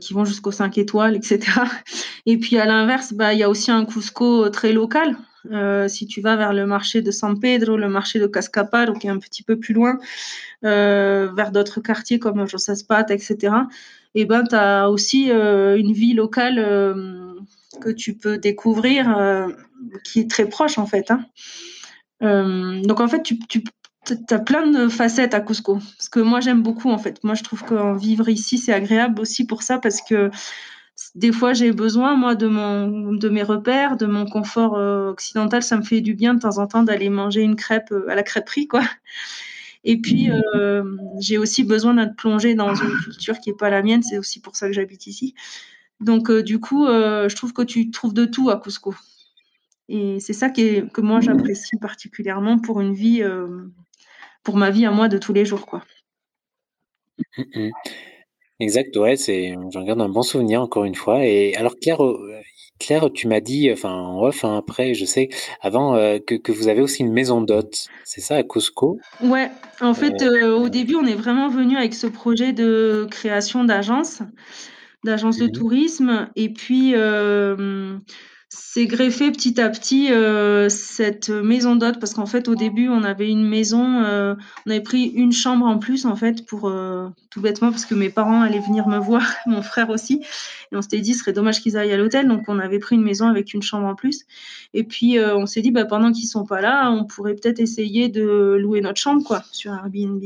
qui vont jusqu'aux 5 étoiles, etc. Et puis à l'inverse, bah, il y a aussi un Cusco très local, euh, si tu vas vers le marché de San Pedro, le marché de Cascaparo, qui est un petit peu plus loin, euh, vers d'autres quartiers comme Josaspat, etc., et eh ben, tu as aussi euh, une vie locale que tu peux découvrir qui est très proche, en fait. Hein. donc, en fait, tu, as plein de facettes à Cusco. Ce que moi, j'aime beaucoup, en fait. Moi, je trouve qu'en vivre ici, c'est agréable aussi pour ça, parce que des fois, j'ai besoin, moi, de, mon, de mes repères, de mon confort euh, occidental. Ça me fait du bien de temps en temps d'aller manger une crêpe euh, à la crêperie, quoi. Et puis, euh, j'ai aussi besoin d'être plongée dans une culture qui n'est pas la mienne. C'est aussi pour ça que j'habite ici. Donc, du coup, je trouve que tu trouves de tout à Cusco. Et c'est ça qui est, que moi, j'apprécie particulièrement pour une vie, pour ma vie à moi de tous les jours, quoi. Mmh, mmh. Exact, ouais, c'est j'en garde un bon souvenir encore une fois et alors Claire, euh, Claire, tu m'as dit, enfin en off, hein, après, je sais, avant, euh, que que vous avez aussi une maison d'hôtes, c'est ça à Cusco? Ouais, en fait, euh, au début, on est vraiment venu avec ce projet de création d'agence, d'agence de mmh tourisme. Et puis, c'est greffé petit à petit euh, cette maison d'hôte. Parce qu'en fait au début on avait une maison, euh, on avait pris une chambre en plus en fait pour euh, tout bêtement parce que mes parents allaient venir me voir, mon frère aussi, et on s'était dit ce serait dommage qu'ils aillent à l'hôtel. Donc on avait pris une maison avec une chambre en plus. Et puis on s'est dit bah, pendant qu'ils sont pas là on pourrait peut-être essayer de louer notre chambre quoi sur Airbnb.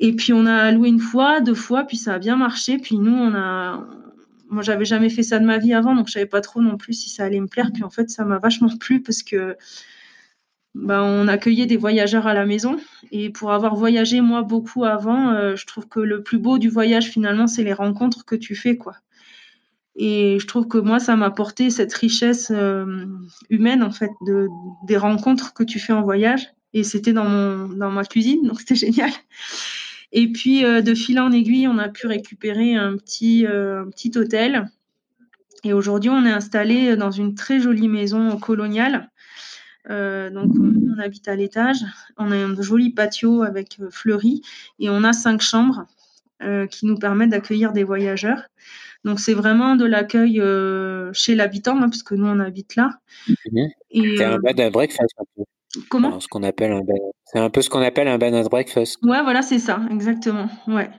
Et puis on a loué une fois, deux fois, puis ça a bien marché. Puis nous, on a, moi, j'avais jamais fait ça de ma vie avant, donc je savais pas trop non plus si ça allait me plaire. Puis en fait, ça m'a vachement plu parce que ben, on accueillait des voyageurs à la maison. Et pour avoir voyagé moi beaucoup avant, euh, je trouve que le plus beau du voyage finalement, c'est les rencontres que tu fais, quoi. Et je trouve que moi, ça m'a apporté cette richesse humaine, en fait, de, des rencontres que tu fais en voyage. Et c'était dans, dans ma cuisine, donc c'était génial. Et puis, de fil en aiguille, on a pu récupérer un petit, un petit hôtel. Et aujourd'hui, on est installé dans une très jolie maison coloniale. donc, on habite à l'étage. On a un joli patio avec fleuri et on a cinq chambres qui nous permettent d'accueillir des voyageurs. Donc c'est vraiment de l'accueil euh, chez l'habitant, hein, puisque nous on habite là. Mhm. C'est un euh, bed and breakfast. Un peu. Comment ce qu'on appelle un C'est un peu ce qu'on appelle un bed and breakfast. Ouais, voilà, c'est ça, exactement. Ouais.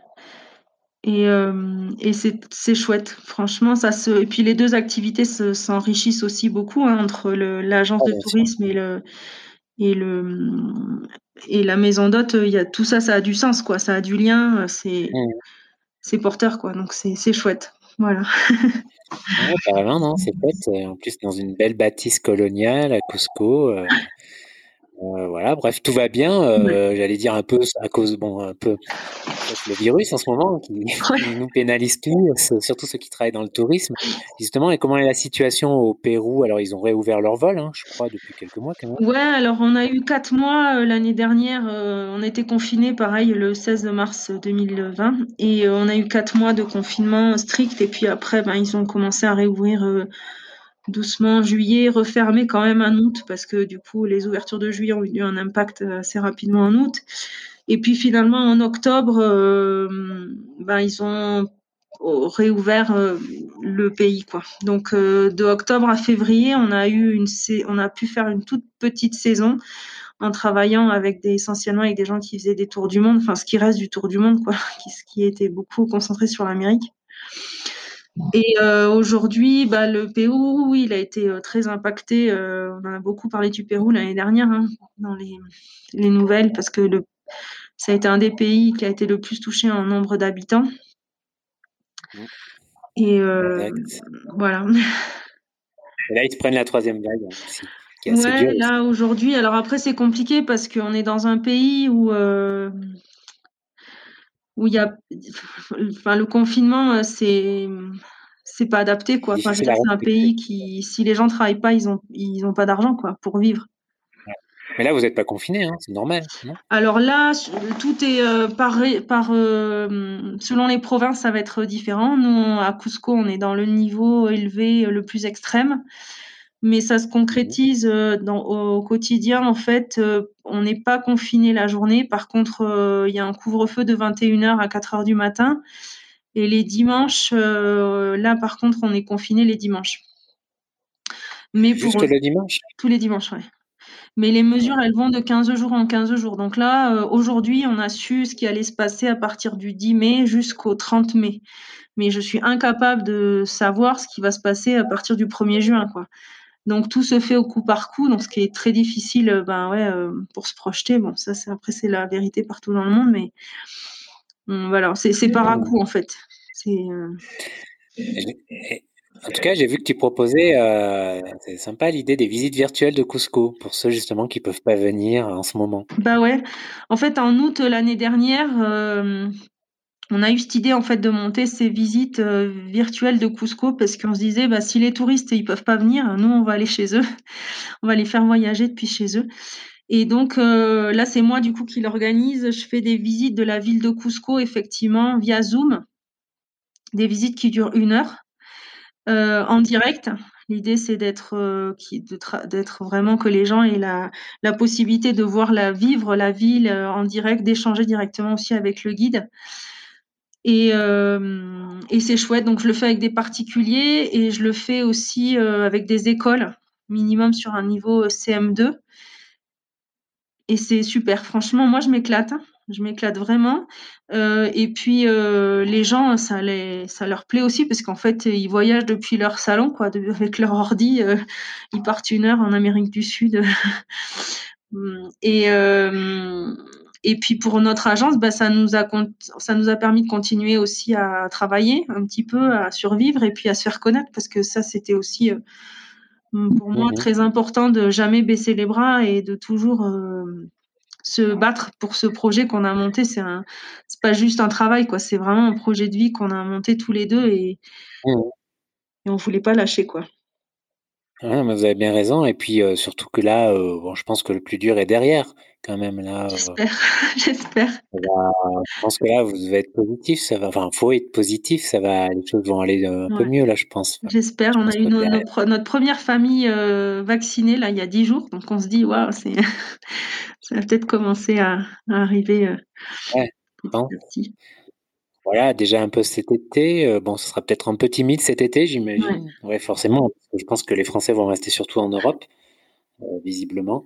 Et, euh, et c'est chouette, franchement. Ça se... Et puis les deux activités s'enrichissent aussi beaucoup hein, entre l'agence de tourisme et le, et le et la maison d'hôte. Il y a tout ça, ça a du sens, quoi. Ça a du lien. C'est mhm. c'est porteur, quoi. Donc c'est chouette. Voilà. ouais, non, c'est chouette. En plus, dans une belle bâtisse coloniale à Cusco. Euh, euh, voilà, bref, tout va bien. Euh, j'allais dire un peu à cause, bon, un peu le virus en ce moment qui, nous pénalise tous, surtout ceux qui travaillent dans le tourisme. Justement, et comment est la situation au Pérou? Alors, ils ont réouvert leur vol, hein, je crois, depuis quelques mois quand même. Ouais, alors on a eu quatre mois l'année dernière. on été confinés, pareil, le 16 mars 2020, et on a eu quatre mois de confinement strict. Et puis après, ben, ils ont commencé à réouvrir doucement juillet, refermé quand même en août, parce que du coup, les ouvertures de juillet ont eu un impact assez rapidement en août. Et puis finalement, en octobre, euh, ben, ils ont réouvert euh, le pays. Quoi. Donc euh, de octobre à février, on a, eu on a pu faire une toute petite saison en travaillant avec des, essentiellement avec des gens qui faisaient des tours du monde, enfin ce qui reste du tour du monde, quoi, qui, qui était beaucoup concentré sur l'Amérique. Et euh, aujourd'hui, bah, le Pérou, oui, il a été euh, très impacté. Euh, on a beaucoup parlé du Pérou l'année dernière hein, dans les, les, nouvelles parce que le, ça a été un des pays qui a été le plus touché en nombre d'habitants. Mmh. Et voilà. Et là, ils se prennent la troisième vague hein, aussi. Ouais, là aujourd'hui, alors après c'est compliqué parce qu'on est dans un pays où où il y a, enfin, le confinement, euh, c'est c'est pas adapté quoi. Enfin, c'est un pays qui, si les gens travaillent pas, ils ont ils ont pas d'argent quoi pour vivre. Mais là, vous n'êtes pas confiné, hein, c'est normal. Alors là, tout est euh, par, par euh, selon les provinces, ça va être différent. Nous, à Cusco, on est dans le niveau élevé le plus extrême mais ça se concrétise euh, dans, au quotidien. En fait, euh, on n'est pas confiné la journée. Par contre, euh, il y a un couvre-feu de 21h à 4h du matin. Et les dimanches, là, par contre, on est confiné les dimanches. Mais Juste le dimanche? Tous les dimanches, oui. Mais les mesures, elles vont de 15 jours en 15 jours. Donc là, aujourd'hui, on a su ce qui allait se passer à partir du 10 mai jusqu'au 30 mai. Mais je suis incapable de savoir ce qui va se passer à partir du 1er juin. Quoi. Donc tout se fait au coup par coup, donc ce qui est très difficile, euh, ben ouais, euh, pour se projeter. Bon, ça c'est après c'est la vérité partout dans le monde, mais voilà, c'est par à coup en fait. Euh, en tout cas, j'ai vu que tu proposais, c'est sympa l'idée des visites virtuelles de Cusco pour ceux justement qui peuvent pas venir en ce moment. Bah ouais. En fait, en août l'année dernière, on a eu cette idée en fait de monter ces visites euh, virtuelles de Cusco parce qu'on se disait bah, si les touristes ils peuvent pas venir, nous on va aller chez eux, on va les faire voyager depuis chez eux. Et donc euh, là c'est moi du coup qui l'organise. Je fais des visites de la ville de Cusco effectivement via Zoom, des visites qui durent une heure euh, en direct. L'idée c'est d'être vraiment que les gens aient la, la possibilité de voir la vivre la ville en direct, d'échanger directement aussi avec le guide. Euh, et, c'est chouette. Donc, je le fais avec des particuliers et je le fais aussi euh, avec des écoles, minimum sur un niveau euh, CM2. Et c'est super. Franchement, moi, je m'éclate. Hein. Je m'éclate vraiment. et puis, les gens, ça, les, ça leur plaît aussi parce qu'en fait, ils voyagent depuis leur salon, quoi, avec leur ordi. ils partent une heure en Amérique du Sud. et et puis pour notre agence, bah, ça, nous a, ça nous a permis de continuer aussi à travailler un petit peu, à survivre et puis à se faire connaître parce que ça, c'était aussi euh, pour moi mhm. très important de jamais baisser les bras et de toujours euh, se battre pour ce projet qu'on a monté. C'est pas juste un travail, quoi. C'est vraiment un projet de vie qu'on a monté tous les deux et, mhm. et on voulait pas lâcher quoi. Vous avez bien raison et puis, surtout que là, bon, je pense que le plus dur est derrière quand même là, J'espère, j'espère. je pense que là, vous devez être positif, ça va enfin, faut être positif, ça va les choses vont aller, un peu mieux là, je pense. J'espère, on a eu notre première famille, vaccinée là, il y a 10 jours, donc on se dit: «Waouh, c'est ça va peut-être commencer à arriver, ouais, petit voilà, déjà un peu cet été, euh, bon, ce sera peut-être un peu timide cet été, j'imagine. Ouais. forcément, je pense que les Français vont rester surtout en Europe, euh, visiblement.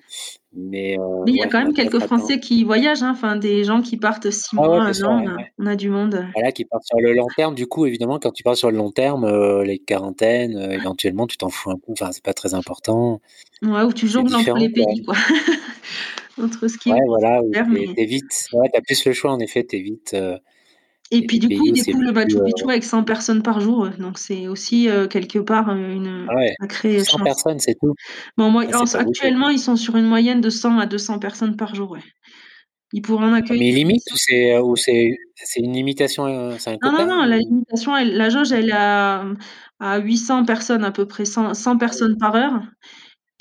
Mais, euh, il y a quand même quelques Français qui voyagent, hein, enfin des gens qui partent six ah mois, un an, on a du monde. Voilà, qui partent sur le long terme. Du coup, évidemment, quand tu pars sur le long terme, les quarantaines, éventuellement, tu t'en fous un peu. Enfin, c'est pas très important. Ouais, ou tu jongles entre les pays, quoi. entre ce qui ouais, voilà, t'évites. Ouais, t'as plus le choix, en effet, t'évites. Et puis du coup, il découvre le Machu Picchu euh avec 100 personnes par jour, donc c'est aussi euh, quelque part euh, une ah ouais, sacrée 100 personnes, c'est tout. Bon, moi, ah, actuellement, ils sont sur une moyenne de 100 à 200 personnes par jour. Ouais. Ils pourraient en accueillir. Mais limite ou c'est c'est une limitation, un Non, non, non, la limitation, elle, la jauge, elle est à, à 800 personnes à peu près, 100, 100 personnes par heure.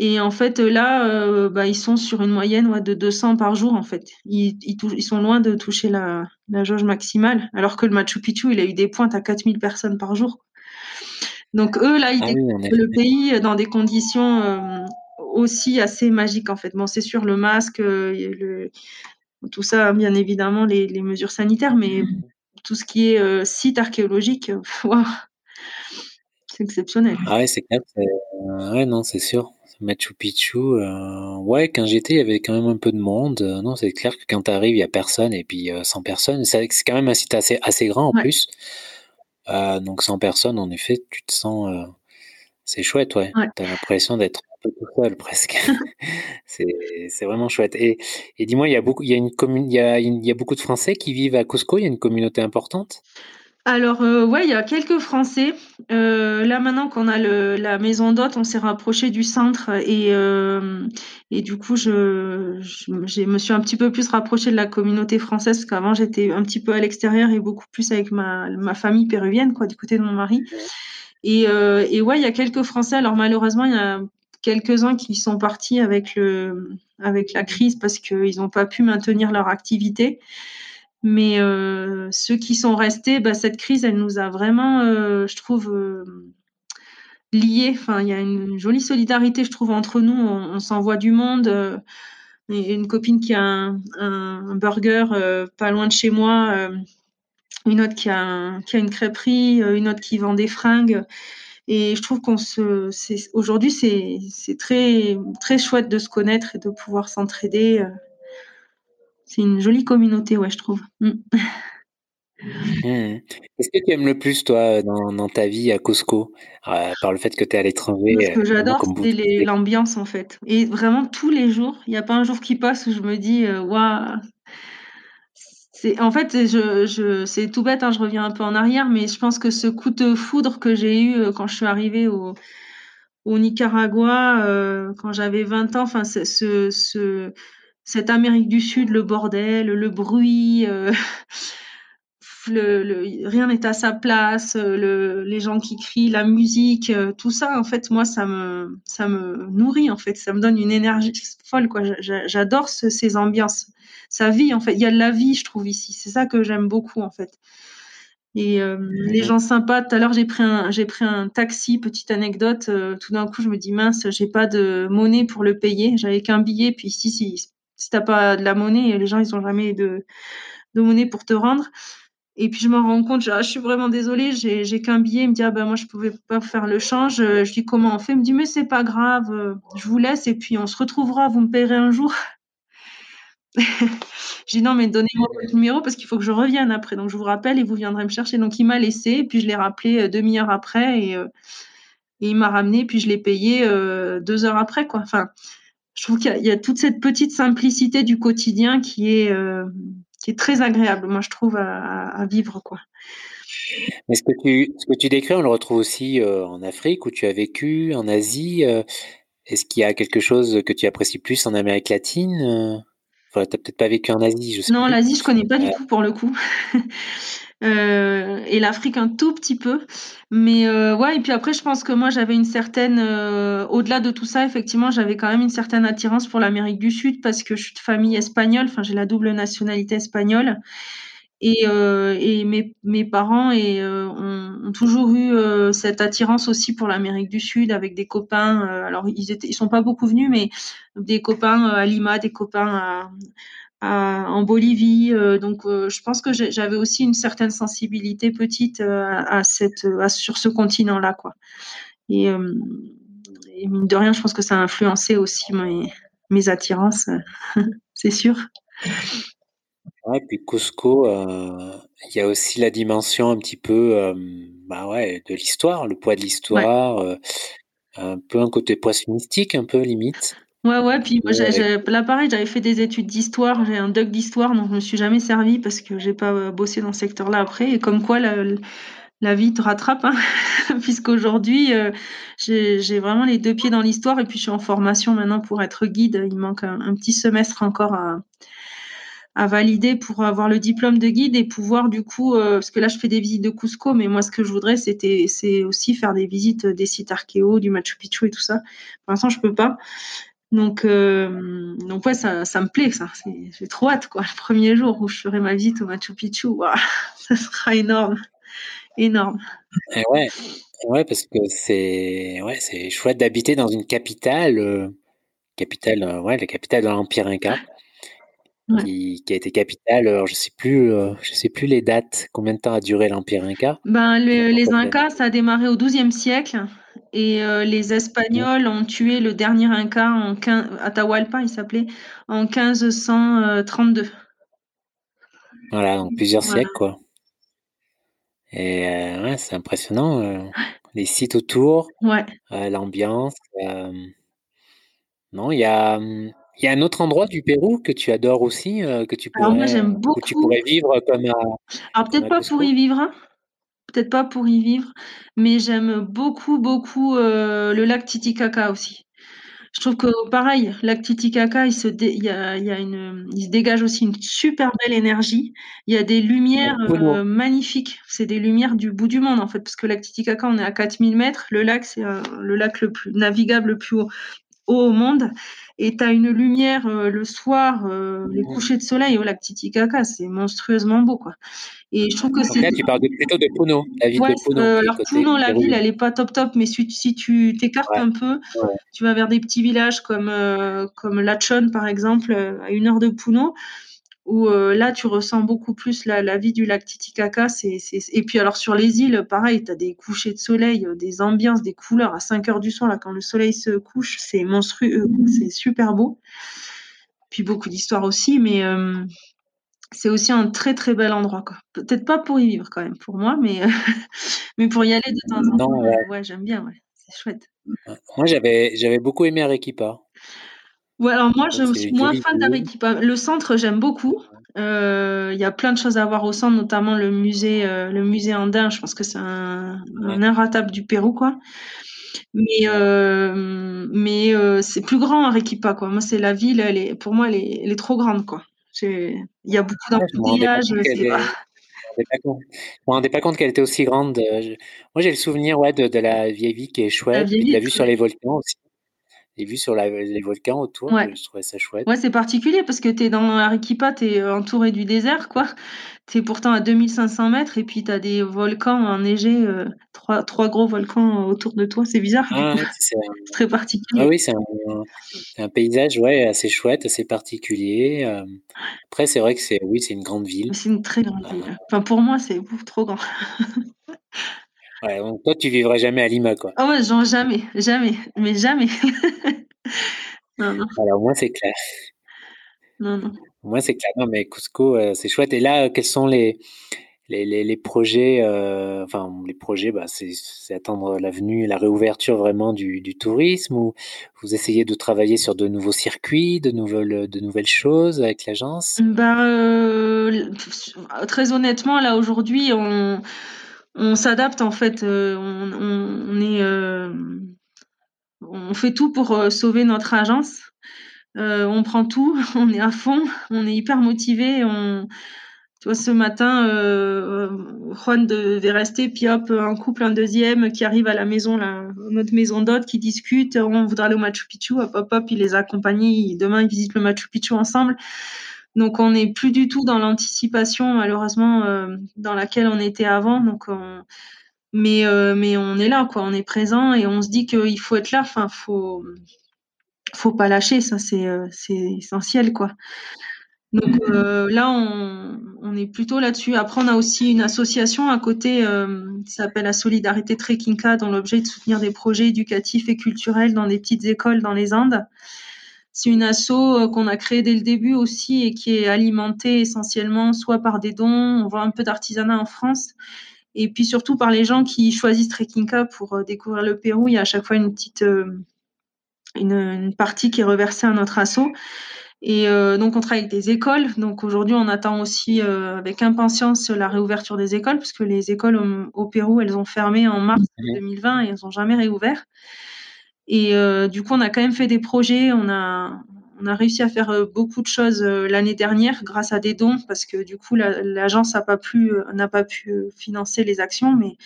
Et en fait, là, euh, bah, ils sont sur une moyenne ouais, de 200 par jour, en fait. Ils, ils, ils sont loin de toucher la, la, jauge maximale, alors que le Machu Picchu, il a eu des pointes à 4000 personnes par jour. Donc eux, là, ils ah le pays dans des conditions euh, aussi assez magiques, en fait. Bon, c'est sûr, le masque, euh, le, tout ça, bien évidemment, les, les, mesures sanitaires, mais tout ce qui est site archéologique, wow, c'est exceptionnel. Ah ouais, c'est clair. Ouais, non, c'est sûr. Machu Picchu, euh, ouais, quand j'étais, il y avait quand même un peu de monde. Euh, non, c'est clair que quand tu arrives, il y a personne, et puis 100 euh, personnes. C'est quand même un site assez, assez grand en plus. donc 100 personnes, en effet, tu te sens. c'est chouette, ouais. Tu as l'impression d'être un peu tout seul presque. c'est vraiment chouette. Et, et dis-moi, il y a beaucoup, il y a une commune, il y a, il y a beaucoup de Français qui vivent à Cusco. Il y a une communauté importante? Alors, euh, ouais, il y a quelques Français. Euh, là, maintenant qu'on a le, la maison d'hôte, on s'est rapproché du centre et, euh, et du coup, je, je, me suis un petit peu plus rapprochée de la communauté française parce qu'avant, j'étais un petit peu à l'extérieur et beaucoup plus avec ma, ma famille péruvienne, quoi, du côté de mon mari. Et, et ouais, il y a quelques Français. Alors, malheureusement, il y a quelques-uns qui sont partis avec, le, avec la crise parce qu'ils n'ont pas pu maintenir leur activité. Mais euh, ceux qui sont restés, bah, cette crise, elle nous a vraiment, euh, je trouve, euh, liés. Enfin, il y a une jolie solidarité, je trouve, entre nous. On, s'envoie du monde. Euh, une copine qui a un, un, burger pas loin de chez moi, une autre qui a, qui a une crêperie, une autre qui vend des fringues. Et je trouve qu'on se, aujourd'hui, c'est très, très chouette de se connaître et de pouvoir s'entraider c'est une jolie communauté, ouais, je trouve. Mm. Mmh. Qu'est-ce que tu aimes le plus, toi, dans, ta vie à Cusco, euh, par le fait que tu es à l'étranger Ce que j'adore, c'est l'ambiance, en fait. Et vraiment, tous les jours, il n'y a pas un jour qui passe où je me dis, euh, waouh. C'est, en fait, je, je, c'est tout bête, hein, je reviens un peu en arrière, mais je pense que ce coup de foudre que j'ai eu euh, quand je suis arrivée au, au Nicaragua, quand j'avais 20 ans, enfin, ce, ce, cette Amérique du Sud, le bordel, le bruit, euh, le, rien n'est à sa place, le, les gens qui crient, la musique, euh, tout ça, en fait, moi, ça me, ça me nourrit, en fait, ça me donne une énergie folle, quoi. J'adore ces ambiances, sa vie, en fait. Il y a de la vie, je trouve, ici. C'est ça que j'aime beaucoup, en fait. Et euh, les gens sympas. Tout à l'heure, j'ai pris un, j'ai pris un taxi. Petite anecdote. tout d'un coup, je me dis mince, j'ai pas de monnaie pour le payer. J'avais qu'un billet. Puis ici, si, si t'as pas de la monnaie, les gens ils ont jamais de, de monnaie pour te rendre. Et puis je me rends compte, je, ah, je suis vraiment désolée, j'ai qu'un billet. Il me dit ah ben moi je pouvais pas faire le change. Je dis comment on fait? Il me dit mais c'est pas grave, je vous laisse et puis on se retrouvera. Vous me payerez un jour. je dis non mais donnez-moi votre numéro parce qu'il faut que je revienne après. Donc je vous rappelle et vous viendrez me chercher. Donc il m'a laissé et puis je l'ai rappelé euh, demi-heure après et, euh, et il m'a ramené puis je l'ai payé euh, deux heures après quoi. Enfin je trouve qu'il y, a toute cette petite simplicité du quotidien qui est, euh, qui est très agréable, moi, je trouve, à, vivre. Quoi. Mais ce que, tu, ce que tu décris, on le retrouve aussi euh, en Afrique, où tu as vécu, en Asie. Euh, est-ce qu'il y a quelque chose que tu apprécies plus en Amérique latine? Enfin, Tu n'as peut-être pas vécu en Asie, je sais Non, l'Asie, je ne connais pas du tout pour le coup. Euh, et l'Afrique un tout petit peu. Mais euh, ouais, et puis après, je pense que moi, j'avais une certaine, euh, au-delà de tout ça, effectivement, j'avais quand même une certaine attirance pour l'Amérique du Sud parce que je suis de famille espagnole, enfin, j'ai la double nationalité espagnole. Et, et mes, mes, parents et, ont, toujours eu cette attirance aussi pour l'Amérique du Sud avec des copains. alors, ils étaient, ils sont pas beaucoup venus, mais des copains à Lima, des copains à, en Bolivie. Euh, donc, euh, je pense que j'avais aussi une certaine sensibilité petite euh, à, cette, sur ce continent-là, quoi. Et, et, mine de rien, je pense que ça a influencé aussi mes, mes attirances, c'est sûr. Ouais, puis Cusco, il y a aussi la dimension un petit peu, bah ouais, de l'histoire, le poids de l'histoire, un peu un côté poisson mystique, un peu limite. Ouais, ouais, puis moi, j'ai là, pareil, j'avais fait des études d'histoire, j'ai un doc d'histoire, donc je me suis jamais servi parce que j'ai pas euh, bossé dans ce secteur-là après. Et comme quoi, la, la vie te rattrape, hein, puisqu'aujourd'hui, euh, j'ai vraiment les deux pieds dans l'histoire et puis je suis en formation maintenant pour être guide. Il manque un, petit semestre encore à, à, valider pour avoir le diplôme de guide et pouvoir du coup, euh, parce que là, je fais des visites de Cusco, mais moi, ce que je voudrais, c'était, c'est aussi faire des visites des sites archéo, du Machu Picchu et tout ça. Pour l'instant, je peux pas. Donc, euh, donc ouais, ça, ça me plaît, ça. J'ai trop hâte, quoi. Le premier jour où je ferai ma visite au Machu Picchu, ça sera énorme, énorme. Et ouais, ouais, parce que c'est, ouais, c'est chouette d'habiter dans une capitale, euh, capitale, euh, ouais, la capitale de l'Empire Inca. Qui, qui, a été capitale. Alors, je sais plus, je sais plus les dates. Combien de temps a duré l'Empire Inca Ben, les Incas, ça a démarré au XIIe siècle et euh, les Espagnols ont tué le dernier Inca en 15, Atahualpa, il s'appelait, en 1532. Voilà, donc plusieurs siècles, quoi. Et euh, ouais, c'est impressionnant. Euh, les sites autour, ouais. l'ambiance. non, il y a, y a un autre endroit du Pérou que tu adores aussi, que tu pourrais, Alors moi, tu pourrais vivre comme Alors peut-être pas pour y vivre, hein peut-être pas pour y vivre, mais j'aime beaucoup, beaucoup euh, le lac Titicaca aussi. Je trouve que pareil, lac Titicaca, il se, il y a, il y a une, il se dégage aussi une super belle énergie. Il y a des lumières euh, magnifiques. C'est des lumières du bout du monde en fait, parce que lac Titicaca, on est à 4000 mètres. Le lac, c'est euh, le lac le plus navigable le plus haut, au monde. Et tu as une lumière le soir, les couchers de soleil au lac Titicaca, c'est monstrueusement beau quoi. Et je trouve que c'est. Là, tu parles plutôt de Puno, la ville de Puno. Euh, alors, Puno, la ville, elle n'est pas top top, mais si, si tu t'écartes un peu, tu vas vers des petits villages comme, euh, comme Lachon, par exemple, euh, à une heure de Puno, où là, tu ressens beaucoup plus la, la vie du lac Titicaca. Et puis, alors, sur les îles, pareil, tu as des couchers de soleil, des ambiances, des couleurs à 5 heures du soir, là, quand le soleil se couche, c'est monstrueux, c'est super beau. Puis, beaucoup d'histoires aussi, mais c'est aussi un très très bel endroit. Peut-être pas pour y vivre quand même, pour moi, mais, mais pour y aller de temps en temps, ouais, j'aime bien, ouais. c'est chouette. Moi, j'avais, j'avais beaucoup aimé Arequipa. Ouais, alors moi, je suis moins fan d'Arequipa. Le centre, j'aime beaucoup. Euh, il y a plein de choses à voir au centre, notamment le musée, euh, le musée andin. Je pense que c'est un, un inratable du Pérou, quoi. Mais, euh, mais c'est plus grand Arequipa, quoi. Moi, c'est la ville, elle est, pour moi, elle est, elle est trop grande, quoi. Il y a beaucoup d'embouteillages. je ne me rendais pas compte qu'elle était aussi grande. Moi, j'ai le souvenir ouais, de, la vieille vie qui est chouette. La, la vue sur les volcans aussi. Les vues sur les volcans autour, je trouvais ça chouette. Ouais, c'est particulier parce que tu es dans Arequipa, tu es entouré du désert, quoi. Tu es pourtant à 2500 mètres et puis tu as des volcans enneigés, euh, trois, trois, gros volcans autour de toi. C'est bizarre. Ah, c'est très particulier. Ah oui, c'est un, paysage ouais, assez chouette, assez particulier. Euh. après, c'est vrai que c'est oui, une grande ville. C'est une très grande ville. Enfin, pour moi, c'est trop grand. Ouais, donc toi, tu vivrais jamais à Lima, quoi. Oh, genre jamais, jamais, mais jamais. non, non. Alors, moi, c'est clair. Non, non. Moi, c'est clair. Non, mais Cusco, euh, c'est chouette. Et là, quels sont les, les, les, projets euh, Enfin, les projets, bah, c'est attendre la venue, la réouverture vraiment du, du, tourisme ou vous essayez de travailler sur de nouveaux circuits, de nouvelles, de nouvelles choses avec l'agence? Bah, euh, Très honnêtement, là, aujourd'hui, on on s'adapte en fait. Euh, on, est, euh, on fait tout pour euh, sauver notre agence. on prend tout, on est à fond, on est hyper motivé. On, tu vois, ce matin, Juan devait rester, puis hop, un couple, un deuxième qui arrive à la maison, notre maison d'hôte, qui discute, on voudra aller au Machu Picchu, hop, hop, hop, il les a accompagnés, demain ils visitent le Machu Picchu ensemble. Donc on n'est plus du tout dans l'anticipation, malheureusement, euh, dans laquelle on était avant. Donc mais, euh, mais on est là, quoi, on est présent et on se dit qu'il faut être là, enfin, faut, faut pas lâcher, ça c'est c'est essentiel, quoi. Donc euh, là, on, on, est plutôt là-dessus. Après, on a aussi une association à côté euh, qui s'appelle la Solidarité Trekkinka, dont l'objet est de soutenir des projets éducatifs et culturels dans des petites écoles dans les Indes. C'est une asso euh, qu'on a créée dès le début aussi et qui est alimentée essentiellement soit par des dons, on voit un peu d'artisanat en France, et puis surtout par les gens qui choisissent Trekkinka pour euh, découvrir le Pérou. Il y a à chaque fois une petite une, une partie qui est reversée à notre asso. Et euh, donc, on travaille avec des écoles. Donc, aujourd'hui, on attend aussi euh, avec impatience la réouverture des écoles, puisque les écoles au, Pérou, elles ont fermé en mars 2020 et elles n'ont jamais réouvert. Et euh, du coup, on a quand même fait des projets. On a, on a réussi à faire beaucoup de choses l'année dernière grâce à des dons, parce que du coup, l'agence n'a pas, pu, n'a pas pu financer les actions. Mais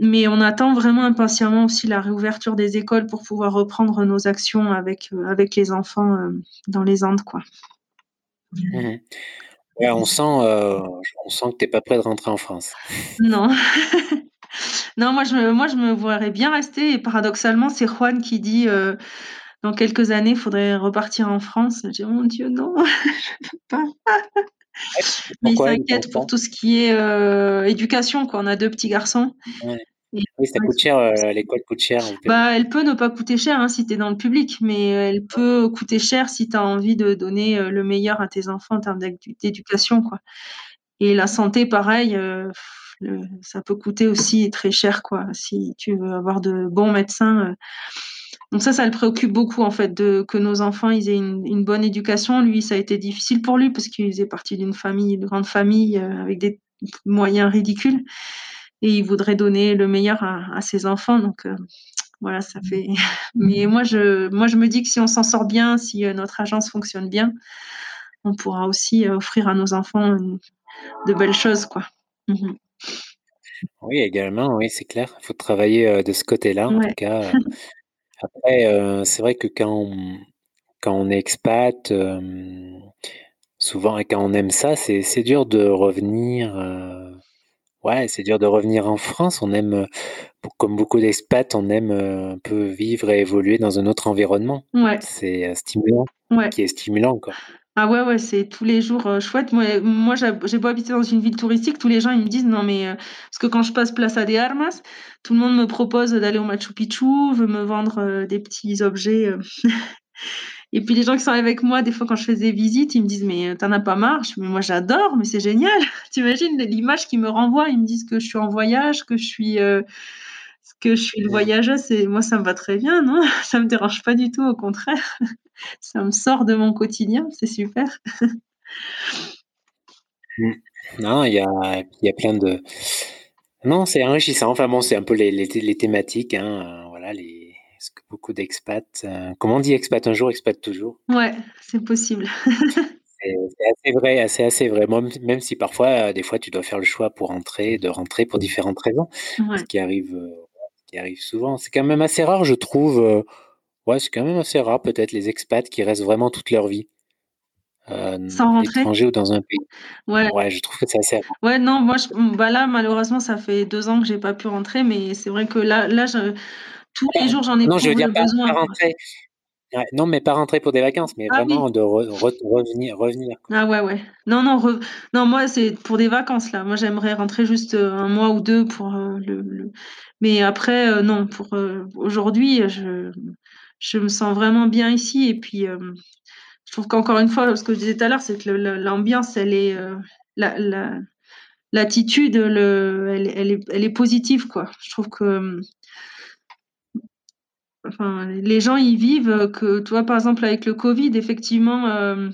mais on attend vraiment impatiemment aussi la réouverture des écoles pour pouvoir reprendre nos actions avec, euh, avec les enfants euh, dans les Andes. Quoi. Mmh on, sent, euh, on sent que tu n'es pas prêt de rentrer en France. Non. non, moi je, me, moi je me voudrais bien rester. Et paradoxalement, c'est Juan qui dit dans quelques années, il faudrait repartir en France. Je dis, oh mon Dieu, non, je ne peux pas. Mais il s'inquiète pour tout ce qui est éducation. Quoi. On a deux petits garçons. Oui, ça coûte cher, euh, l'école coûte cher. Bah, elle peut ne pas coûter cher hein, si tu es dans le public, mais elle peut coûter cher si tu as envie de donner euh, le meilleur à tes enfants en termes d'éducation. Quoi. Et la santé, pareil, euh, ça peut coûter aussi très cher quoi, si tu veux avoir de bons médecins. Donc ça, ça le préoccupe beaucoup en fait, de, que nos enfants ils aient une, une bonne éducation. Lui, ça a été difficile pour lui parce qu'il faisait partie d'une famille, une grande famille avec des moyens ridicules et il voudrait donner le meilleur à, ses enfants. Donc euh, voilà, ça fait. Mais moi je, moi, je me dis que si on s'en sort bien, si euh, notre agence fonctionne bien, on pourra aussi euh, offrir à nos enfants de belles choses, quoi. Mhm. Oui, également, oui, c'est clair. Il faut travailler de ce côté-là, en tout cas. Après, c'est vrai que quand on, quand on est expat, souvent, et quand on aime ça, c'est dur de revenir Ouais, c'est dur de revenir en France. On aime, comme beaucoup d'expats, on aime un peu vivre et évoluer dans un autre environnement. Ouais. C'est stimulant, Ouais. qui est stimulant, quoi. Ah ouais, ouais, c'est tous les jours chouette. Moi, moi j'ai beau habiter dans une ville touristique, tous les gens ils me disent non mais parce que quand je passe Plaza de Armas, tout le monde me propose d'aller au Machu Picchu, veut me vendre des petits objets. Et puis les gens qui sont avec moi, des fois quand je fais des visites, ils me disent mais t'en as pas marre? Mais moi j'adore, mais c'est génial. T'imagines l'image qu'ils me renvoient? Ils me disent que je suis en voyage, que je suis euh, que je suis le voyageuse. Et moi ça me va très bien, non? Ça me dérange pas du tout, au contraire. ça me sort de mon quotidien, c'est super. Mmh. non, il y a, y a plein de. Non, c'est enrichissant. Enfin bon, c'est un peu les, les, les thématiques, hein, voilà, les est-ce que beaucoup d'expats. Euh, comment on dit expat un jour, expat toujours? Ouais, c'est possible. c'est assez vrai, assez, assez vrai. même si parfois, euh, des fois, tu dois faire le choix pour rentrer, de rentrer pour différentes raisons, ce qui arrive, euh, qui arrive souvent. C'est quand même assez rare, je trouve. ouais, c'est quand même assez rare, peut-être, les expats qui restent vraiment toute leur vie. Sans rentrer? étranger ou dans un pays. Ouais. ouais, je trouve que c'est assez rare. Ouais, non, moi, je, bah là, malheureusement, ça fait deux ans que j'ai pas pu rentrer, mais c'est vrai que là, là, je, tous les jours, j'en ai Non, je veux dire pas, besoin. rentrer. non, mais pas rentrer pour des vacances, mais ah vraiment de revenir, revenir. Ah ouais, ouais. Non, non, non moi, c'est pour des vacances, là. Moi, j'aimerais rentrer juste euh, un mois ou deux pour euh, le, Mais après, euh, non, pour aujourd'hui, je... je me sens vraiment bien ici. Et puis, je trouve qu'encore une fois, ce que je disais tout à l'heure, c'est que l'ambiance, elle est... la, l'attitude, le, elle, elle, est, elle est positive, quoi. Je trouve que enfin, les gens y vivent que, tu vois, par exemple, avec le Covid, effectivement, euh,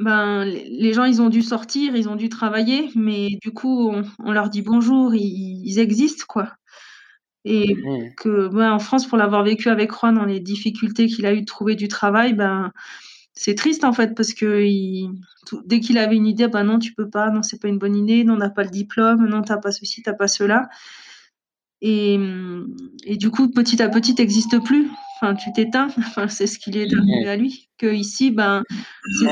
ben, les gens, ils ont dû sortir, ils ont dû travailler, mais du coup, on, leur dit bonjour, ils, existent, quoi. Et mmh. que, ben, en France, pour l'avoir vécu avec Juan dans les difficultés qu'il a eu de trouver du travail, ben, c'est triste en fait parce que dès qu'il avait une idée, bah non, tu peux pas, non, c'est pas une bonne idée, non, on n'a pas le diplôme, non, t'as pas ceci, t'as pas cela. Et, et, du coup, petit à petit, n'existes plus. Enfin, tu t'éteins. Enfin, c'est ce qu'il est arrivé à lui. Que ici, ben,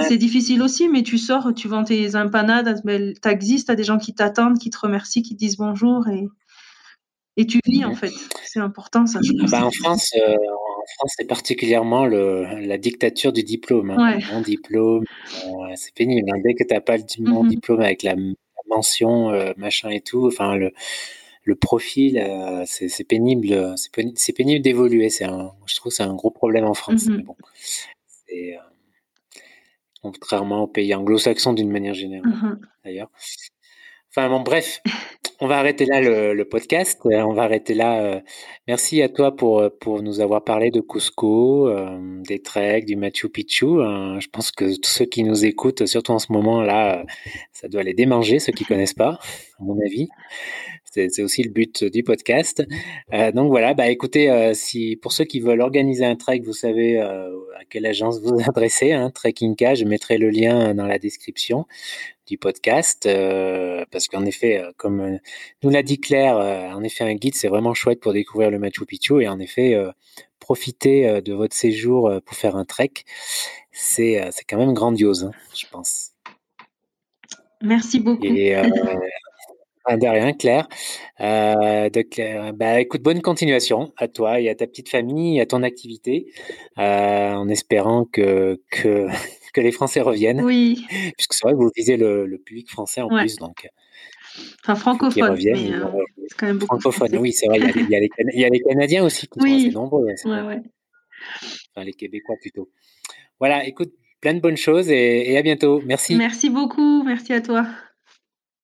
c'est difficile aussi, mais tu sors, tu vends tes empanades, tu existes, tu as des gens qui t'attendent, qui te remercient, qui te disent bonjour et, et tu vis en fait. C'est important ça. Bah, en France, euh, en France, c'est particulièrement le, la dictature du diplôme. Hein. Mon diplôme, euh, c'est pénible. Hein. Dès que tu n'as pas le mon mmh diplôme avec la, mention, euh, machin et tout, enfin le, le profil, c'est pénible. C'est pénible d'évoluer. C'est je trouve, c'est un gros problème en France. Mmh bon, contrairement aux pays anglo-saxons d'une manière générale, mmh d'ailleurs. Enfin bon, bref, on va arrêter là le, podcast. Euh, on va arrêter là. Euh. Merci à toi pour, euh, pour nous avoir parlé de Cusco, des treks, du Machu Picchu. je pense que tous ceux qui nous écoutent, surtout en ce moment-là, ça doit les démanger, ceux qui connaissent pas, à mon avis. C'est aussi le but du podcast. donc voilà, bah écoutez, si pour ceux qui veulent organiser un trek, vous savez à quelle agence vous adressez, hein, Trekking K, je mettrai le lien dans la description du podcast, euh, parce qu'en effet, euh, comme euh, nous l'a dit Claire, en effet, un guide, c'est vraiment chouette pour découvrir le Machu Picchu, et en effet, profiter de votre séjour pour faire un trek, c'est quand même grandiose, hein, je pense. Merci beaucoup. Et, de rien, Claire. de Claire. Bah, écoute, bonne continuation à toi et à ta petite famille, à ton activité, en espérant que, que que les Français reviennent. Oui. Puisque c'est vrai que vous visez le, public français en plus, donc. Enfin, francophone, mais euh, c'est quand même beaucoup. Francophone, oui, c'est vrai. Il y, a, les, Canadiens aussi qui sont assez nombreux. Ouais, Enfin, les Québécois plutôt. Voilà, écoute, plein de bonnes choses et à bientôt. Merci. Merci beaucoup. Merci à toi.